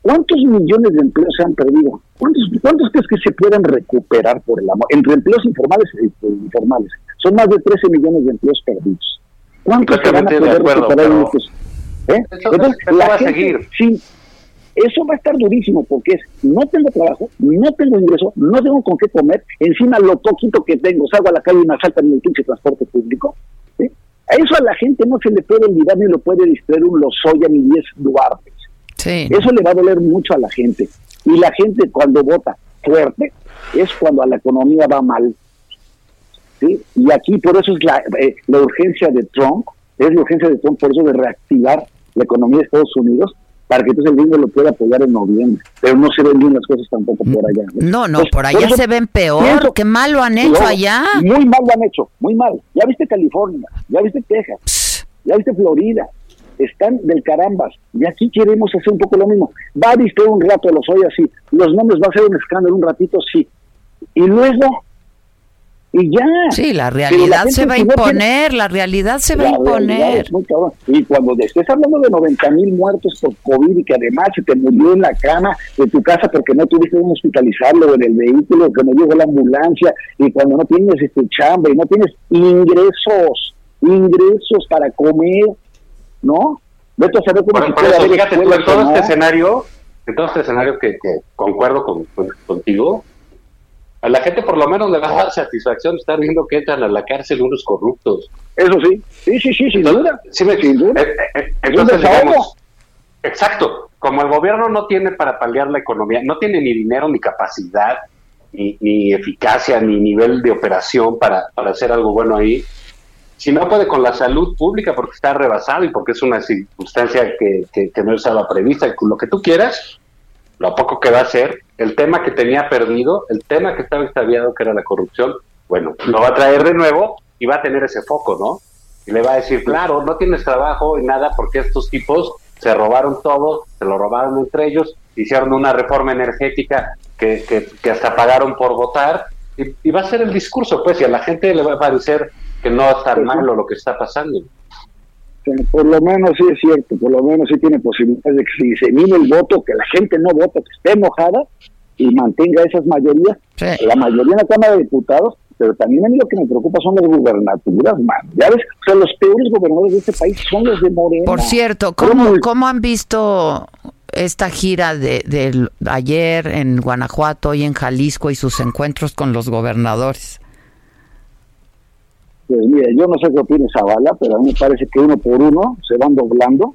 ¿cuántos millones de empleos se han perdido? ¿Cuántos, cuántos crees que se pueden recuperar por el amor? Entre empleos informales e informales. Son más de 13 millones de empleos perdidos. ¿Cuántos se van a poder recuperar en estos? ¿Eh? Entonces, la va a gente, seguir. sí, eso va a estar durísimo porque es, no tengo trabajo, no tengo ingreso, no tengo con qué comer, encima lo poquito que tengo, salgo a la calle y me asaltan en el pinche transporte público. ¿sí? A eso a la gente no se le puede olvidar ni lo puede distraer un Lozoya ni 10 Duarte. Sí. Eso le va a doler mucho a la gente. Y la gente cuando vota fuerte es cuando a la economía va mal. ¿Sí? Y aquí por eso es la, eh, la urgencia de Trump, es la urgencia de Trump por eso de reactivar la economía de Estados Unidos para que entonces el gringo lo pueda apoyar en noviembre. Pero no se ven bien las cosas tampoco por allá. No, no, por allá eso se ven peor. pienso- Qué mal lo han hecho allá. Muy mal lo han hecho, muy mal. Ya viste California, ya viste Texas, ya viste Florida. Están del carambas. Y aquí queremos hacer un poco lo mismo. Va a distraer un rato los hoy así. Los nombres va a ser un escándalo un ratito, sí. Y luego, y ya. Sí, la realidad gente se va a no tiene- imponer, la realidad se va a la imponer. es muy cabrón. Y cuando estés hablando de 90 mil muertos por COVID y que además se te murió en la cama de tu casa porque no tuviste un hospitalizarlo en el vehículo, que no llegó la ambulancia, y cuando no tienes este chamba y no tienes ingresos, ingresos para comer, ¿no? Vete a saber cómo Por, se por eso, fíjate, tú, en todo no. este escenario, en todo este escenario que, que concuerdo con, con- contigo, a la gente por lo menos le va a dar satisfacción estar viendo que entran a la cárcel unos corruptos. Eso sí, sí, sí, sí, sin duda. Sí, me- Sin duda. eh, eh, entonces, digamos, exacto, como el gobierno no tiene para paliar la economía, no tiene ni dinero, ni capacidad, ni, ni eficacia, ni nivel de operación para, para hacer algo bueno ahí, si no puede con la salud pública porque está rebasado y porque es una circunstancia que, que, que no estaba prevista con lo que tú quieras, lo poco que va a hacer, el tema que tenía perdido, el tema que estaba extraviado que era la corrupción, bueno, lo va a traer de nuevo y va a tener ese foco, ¿no? Y le va a decir, claro, no tienes trabajo y nada porque estos tipos se robaron todo, se lo robaron entre ellos, hicieron una reforma energética que, que, que hasta pagaron por votar y, y va a ser el discurso, pues, y a la gente le va a parecer que no es tan malo lo que está pasando. Sí, Por lo menos sí es cierto, por lo menos sí tiene posibilidades de que se disemine el voto, que la gente no vote, que esté enojada y mantenga esas mayorías, la mayoría en la Cámara de Diputados, pero también a mí lo que me preocupa son las gubernaturas, man. Ya ves, o sea, los peores gobernadores de este país son los de Morena. Por cierto, ¿cómo, cómo han visto esta gira de, de ayer en Guanajuato y en Jalisco y sus encuentros con los gobernadores? Pues mira, yo no sé qué opina Zavala, pero a mí me parece que uno por uno se van doblando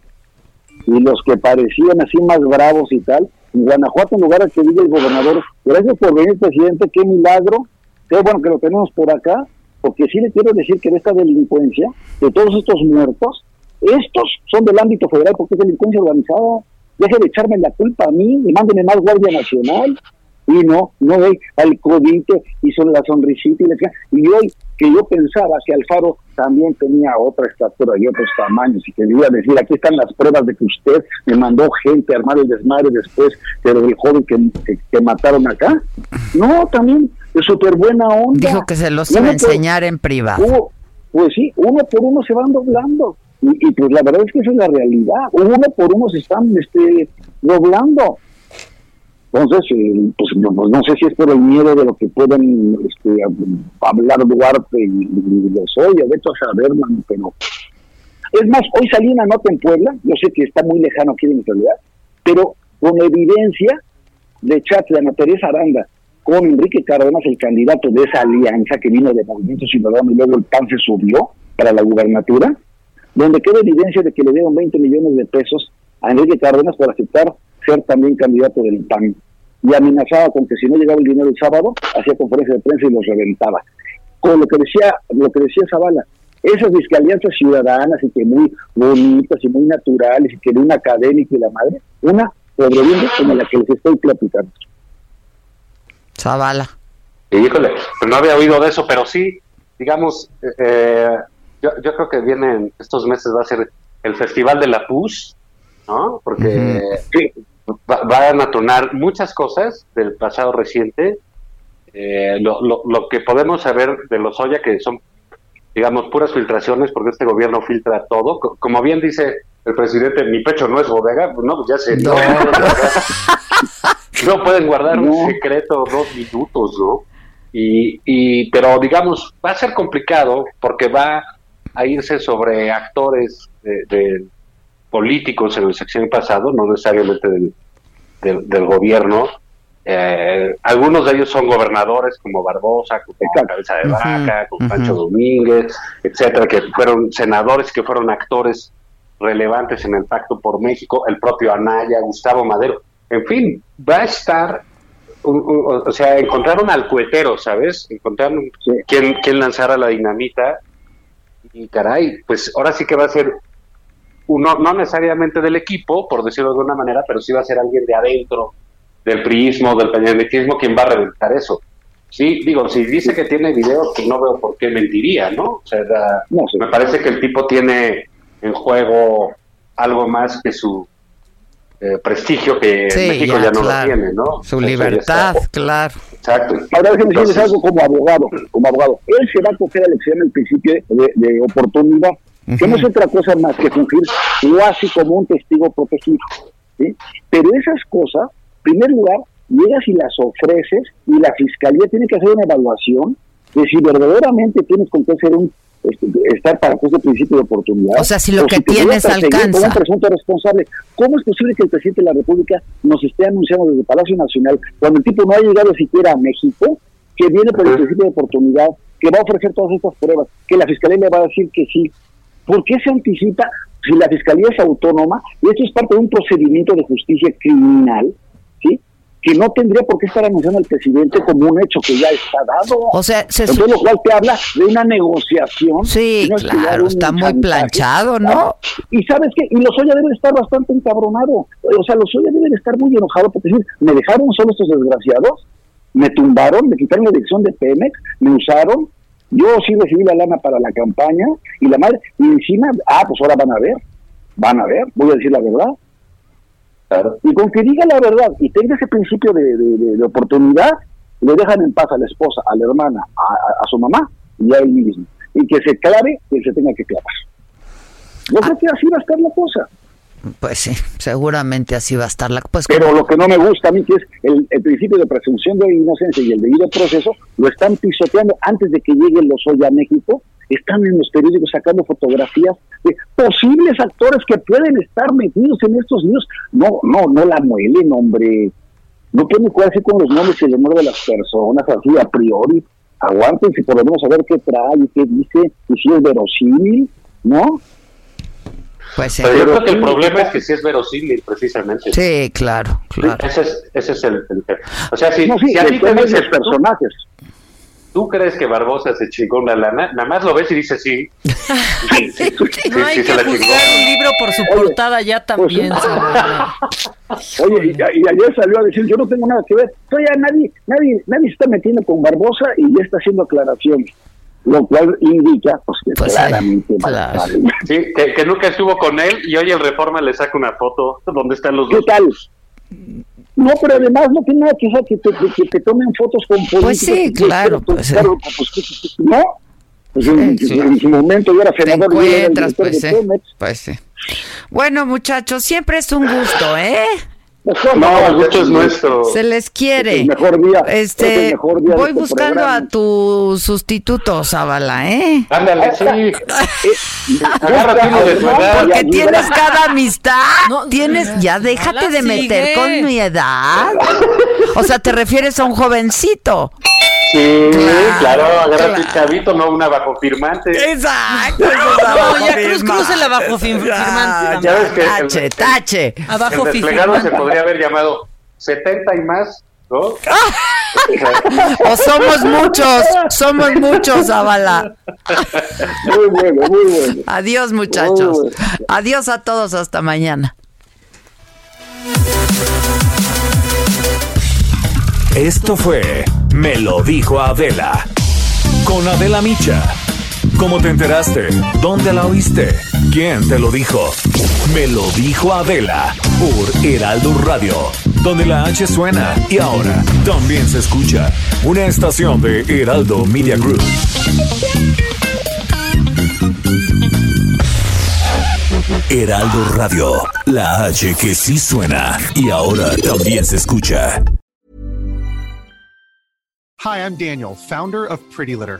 y los que parecían así más bravos y tal, en Guanajuato, en lugar de que diga el gobernador, gracias por venir, presidente, qué milagro, qué bueno que lo tenemos por acá, porque sí le quiero decir que de esta delincuencia, de todos estos muertos, estos son del ámbito federal porque es delincuencia organizada. Deje de echarme la culpa a mí y mándeme más Guardia Nacional. Y no, no ve al codito y son la sonrisita y la Y hoy que yo pensaba que Alfaro también tenía otra estatura y otros tamaños y que le iba a decir, aquí están las pruebas de que usted me mandó gente a armar el desmadre después de lo del joven que, que, que mataron acá. No, también es súper buena onda. Dijo que se los iba a por- enseñar en privado. Pues sí, uno por uno se van doblando. Y, y pues la verdad es que esa es la realidad. Uno por uno se están este, doblando. Entonces, eh, pues no, sé si es por el miedo de lo que puedan este, hablar Duarte y, y los oye, vete a saber, man, pero... Es más, hoy salí una nota en Puebla, yo sé que está muy lejano aquí de mi realidad, pero con evidencia de chat de Ana Teresa Aranda con Enrique Cárdenas, el candidato de esa alianza que vino de Movimiento Ciudadano y luego el PAN se subió para la gubernatura, donde queda evidencia de que le dieron 20 millones de pesos a Enrique Cárdenas por aceptar ser también candidato del PAN. Y amenazaba con que si no llegaba el dinero el sábado, hacía conferencia de prensa y los reventaba. Con lo que decía, lo que decía Zavala, esas alianzas ciudadanas y que muy bonitas y muy naturales y que de una académica y la madre, una podredumbre como la que les estoy platicando. Zavala. Y híjole, pues no había oído de eso, pero sí, digamos, eh, eh, yo, yo creo que vienen estos meses va a ser el Festival de la PUS, ¿no? Porque va- van a tronar muchas cosas del pasado reciente. Eh, lo, lo, lo que podemos saber de los Oya, que son, digamos, puras filtraciones, porque este gobierno filtra todo, co- como bien dice el presidente, mi pecho no es bodega, pues no, pues ya se... No, no. pueden guardar un secreto dos minutos, ¿no? Y, y, pero digamos, va a ser complicado porque va a irse sobre actores de, de políticos en el sección pasado, no necesariamente del, del, del gobierno. Eh, algunos de ellos son gobernadores como Barbosa, como Cabeza de Vaca, como Pancho Domínguez, etcétera, que fueron senadores, que fueron actores relevantes en el Pacto por México, el propio Anaya, Gustavo Madero. En fin, va a estar, un- un- o sea, encontraron al cuetero, ¿sabes? Encontraron quién, quién lanzara la dinamita y caray, pues ahora sí que va a ser uno, no necesariamente del equipo, por decirlo de alguna manera, pero sí va a ser alguien de adentro del priismo, del peñanetismo, quien va a reventar eso. Sí, digo, si dice que tiene videos, pues no veo por qué mentiría, ¿no? O sea, da- me parece que el tipo tiene en juego algo más que su eh, prestigio que Sí, en México ya, ya, no claro. lo tiene, ¿no? Su libertad, claro. Exacto. Ahora déjeme decirles algo como abogado, como abogado. Él se va a coger a la elección el principio de, de oportunidad, que no es otra cosa más que fungir casi como un testigo protegido. ¿sí? Pero esas cosas, en primer lugar, llegas y las ofreces y la fiscalía tiene que hacer una evaluación de si verdaderamente tienes con qué ser un este, estar para ese principio de oportunidad. O sea, si lo que tienes alcanza. un presunto responsable. ¿Cómo es posible que el presidente de la República nos esté anunciando desde Palacio Nacional cuando el tipo no ha llegado siquiera a México, que viene por el principio de oportunidad, que va a ofrecer todas estas pruebas, que la fiscalía le va a decir que sí? ¿Por qué se anticipa si la fiscalía es autónoma y esto es parte de un procedimiento de justicia criminal, ¿sí? que no tendría por qué estar anunciando al presidente como un hecho que ya está dado. O sea, se Entonces, lo cual te habla de una negociación. Sí, no claro, está muy planchado, ¿no? Y sabes qué, y Lozoya debe estar bastante encabronado. O sea, Lozoya debe de estar muy enojado porque decir, me dejaron solo estos desgraciados, me tumbaron, me quitaron la dirección de Pemex, me usaron, yo sí recibí la lana para la campaña y la madre, y encima, ah, pues ahora van a ver, van a ver, voy a decir la verdad. Y con que diga la verdad y tenga ese principio de, de- oportunidad, le dejan en paz a la esposa, a la hermana, a, su mamá y a él mismo. Y que se clave, que se tenga que clavar. Yo creo que así va a estar la cosa. Pues sí, seguramente así va a estar la pues Pero lo que no me gusta a mí, que es el, principio de presunción de inocencia y el debido proceso, lo están pisoteando antes de que lleguen los hoy a México. Están en los periódicos sacando fotografías de posibles actores que pueden estar metidos en estos líos. No, no, no la muelen, hombre. No pueden jugarse con los nombres y el honor de las personas así a priori. Aguántense por lo menos a qué trae y qué dice y si es verosímil, ¿no? Pues sí. Pero yo creo que el problema es que sí es verosímil, precisamente. Sí, claro, claro. Ese es, ese es el, el tema. O sea, si, No, sí, si a ti te los personajes. ¿tú crees que Barbosa se chingó una lana? Nada más lo ves y dices sí. Sí, sí, sí, sí, No hay que se la chingó. juzgar un libro por su portada ya también. Salvador. Oye, y, y ayer salió a decir, yo no tengo nada que ver. Oye, nadie, nadie, nadie se está metiendo con Barbosa y ya está haciendo aclaraciones. Lo cual indica, pues, que claramente va a estar. Sí, que, que nunca estuvo con él y hoy el Reforma le saca una foto donde están los ¿Qué dos. tal? No, pero además no tiene nada que hacer que te, que, que te tomen fotos con políticos. Pues sí, claro, pues, claro, pues, ¿No? Pues en, Sí, sí. en su momento yo era Te senador y él era el encuentras, pues de sí. Pues sí. Bueno, muchachos, siempre es un gusto, ¿eh? No, el gusto es nuestro. Se les quiere. Es el mejor día, es Este, el mejor día de voy este buscando programa. a tu sustituto, Zavala, ¿eh? Ándale, sí. Agarra uno de tu edad. Porque tienes cada amistad. tienes, ya déjate de meter sigue. con mi edad. O sea, te refieres a un jovencito. Sí, Claro, claro, agarra claro. chavito, no una bajo firmante. Exacto. No, ya Cruz Cruz bajó fin- firmante. Ya ves que el- Tache, tache. Abajo el firmante. Podría haber llamado 70 y más, ¿no? O somos muchos, somos muchos, Zavala. Muy bueno, muy bueno. Adiós, muchachos. Adiós a todos, hasta mañana. Esto fue Me lo dijo Adela. Con Adela Micha. ¿Cómo te enteraste? ¿Dónde la oíste? ¿Quién te lo dijo? Me lo dijo Adela por Heraldo Radio. donde la H suena y ahora también se escucha. Una estación de Heraldo Media Group. Heraldo Radio, la H que sí suena y ahora también se escucha. Hi, I'm Daniel, founder of Pretty Litter.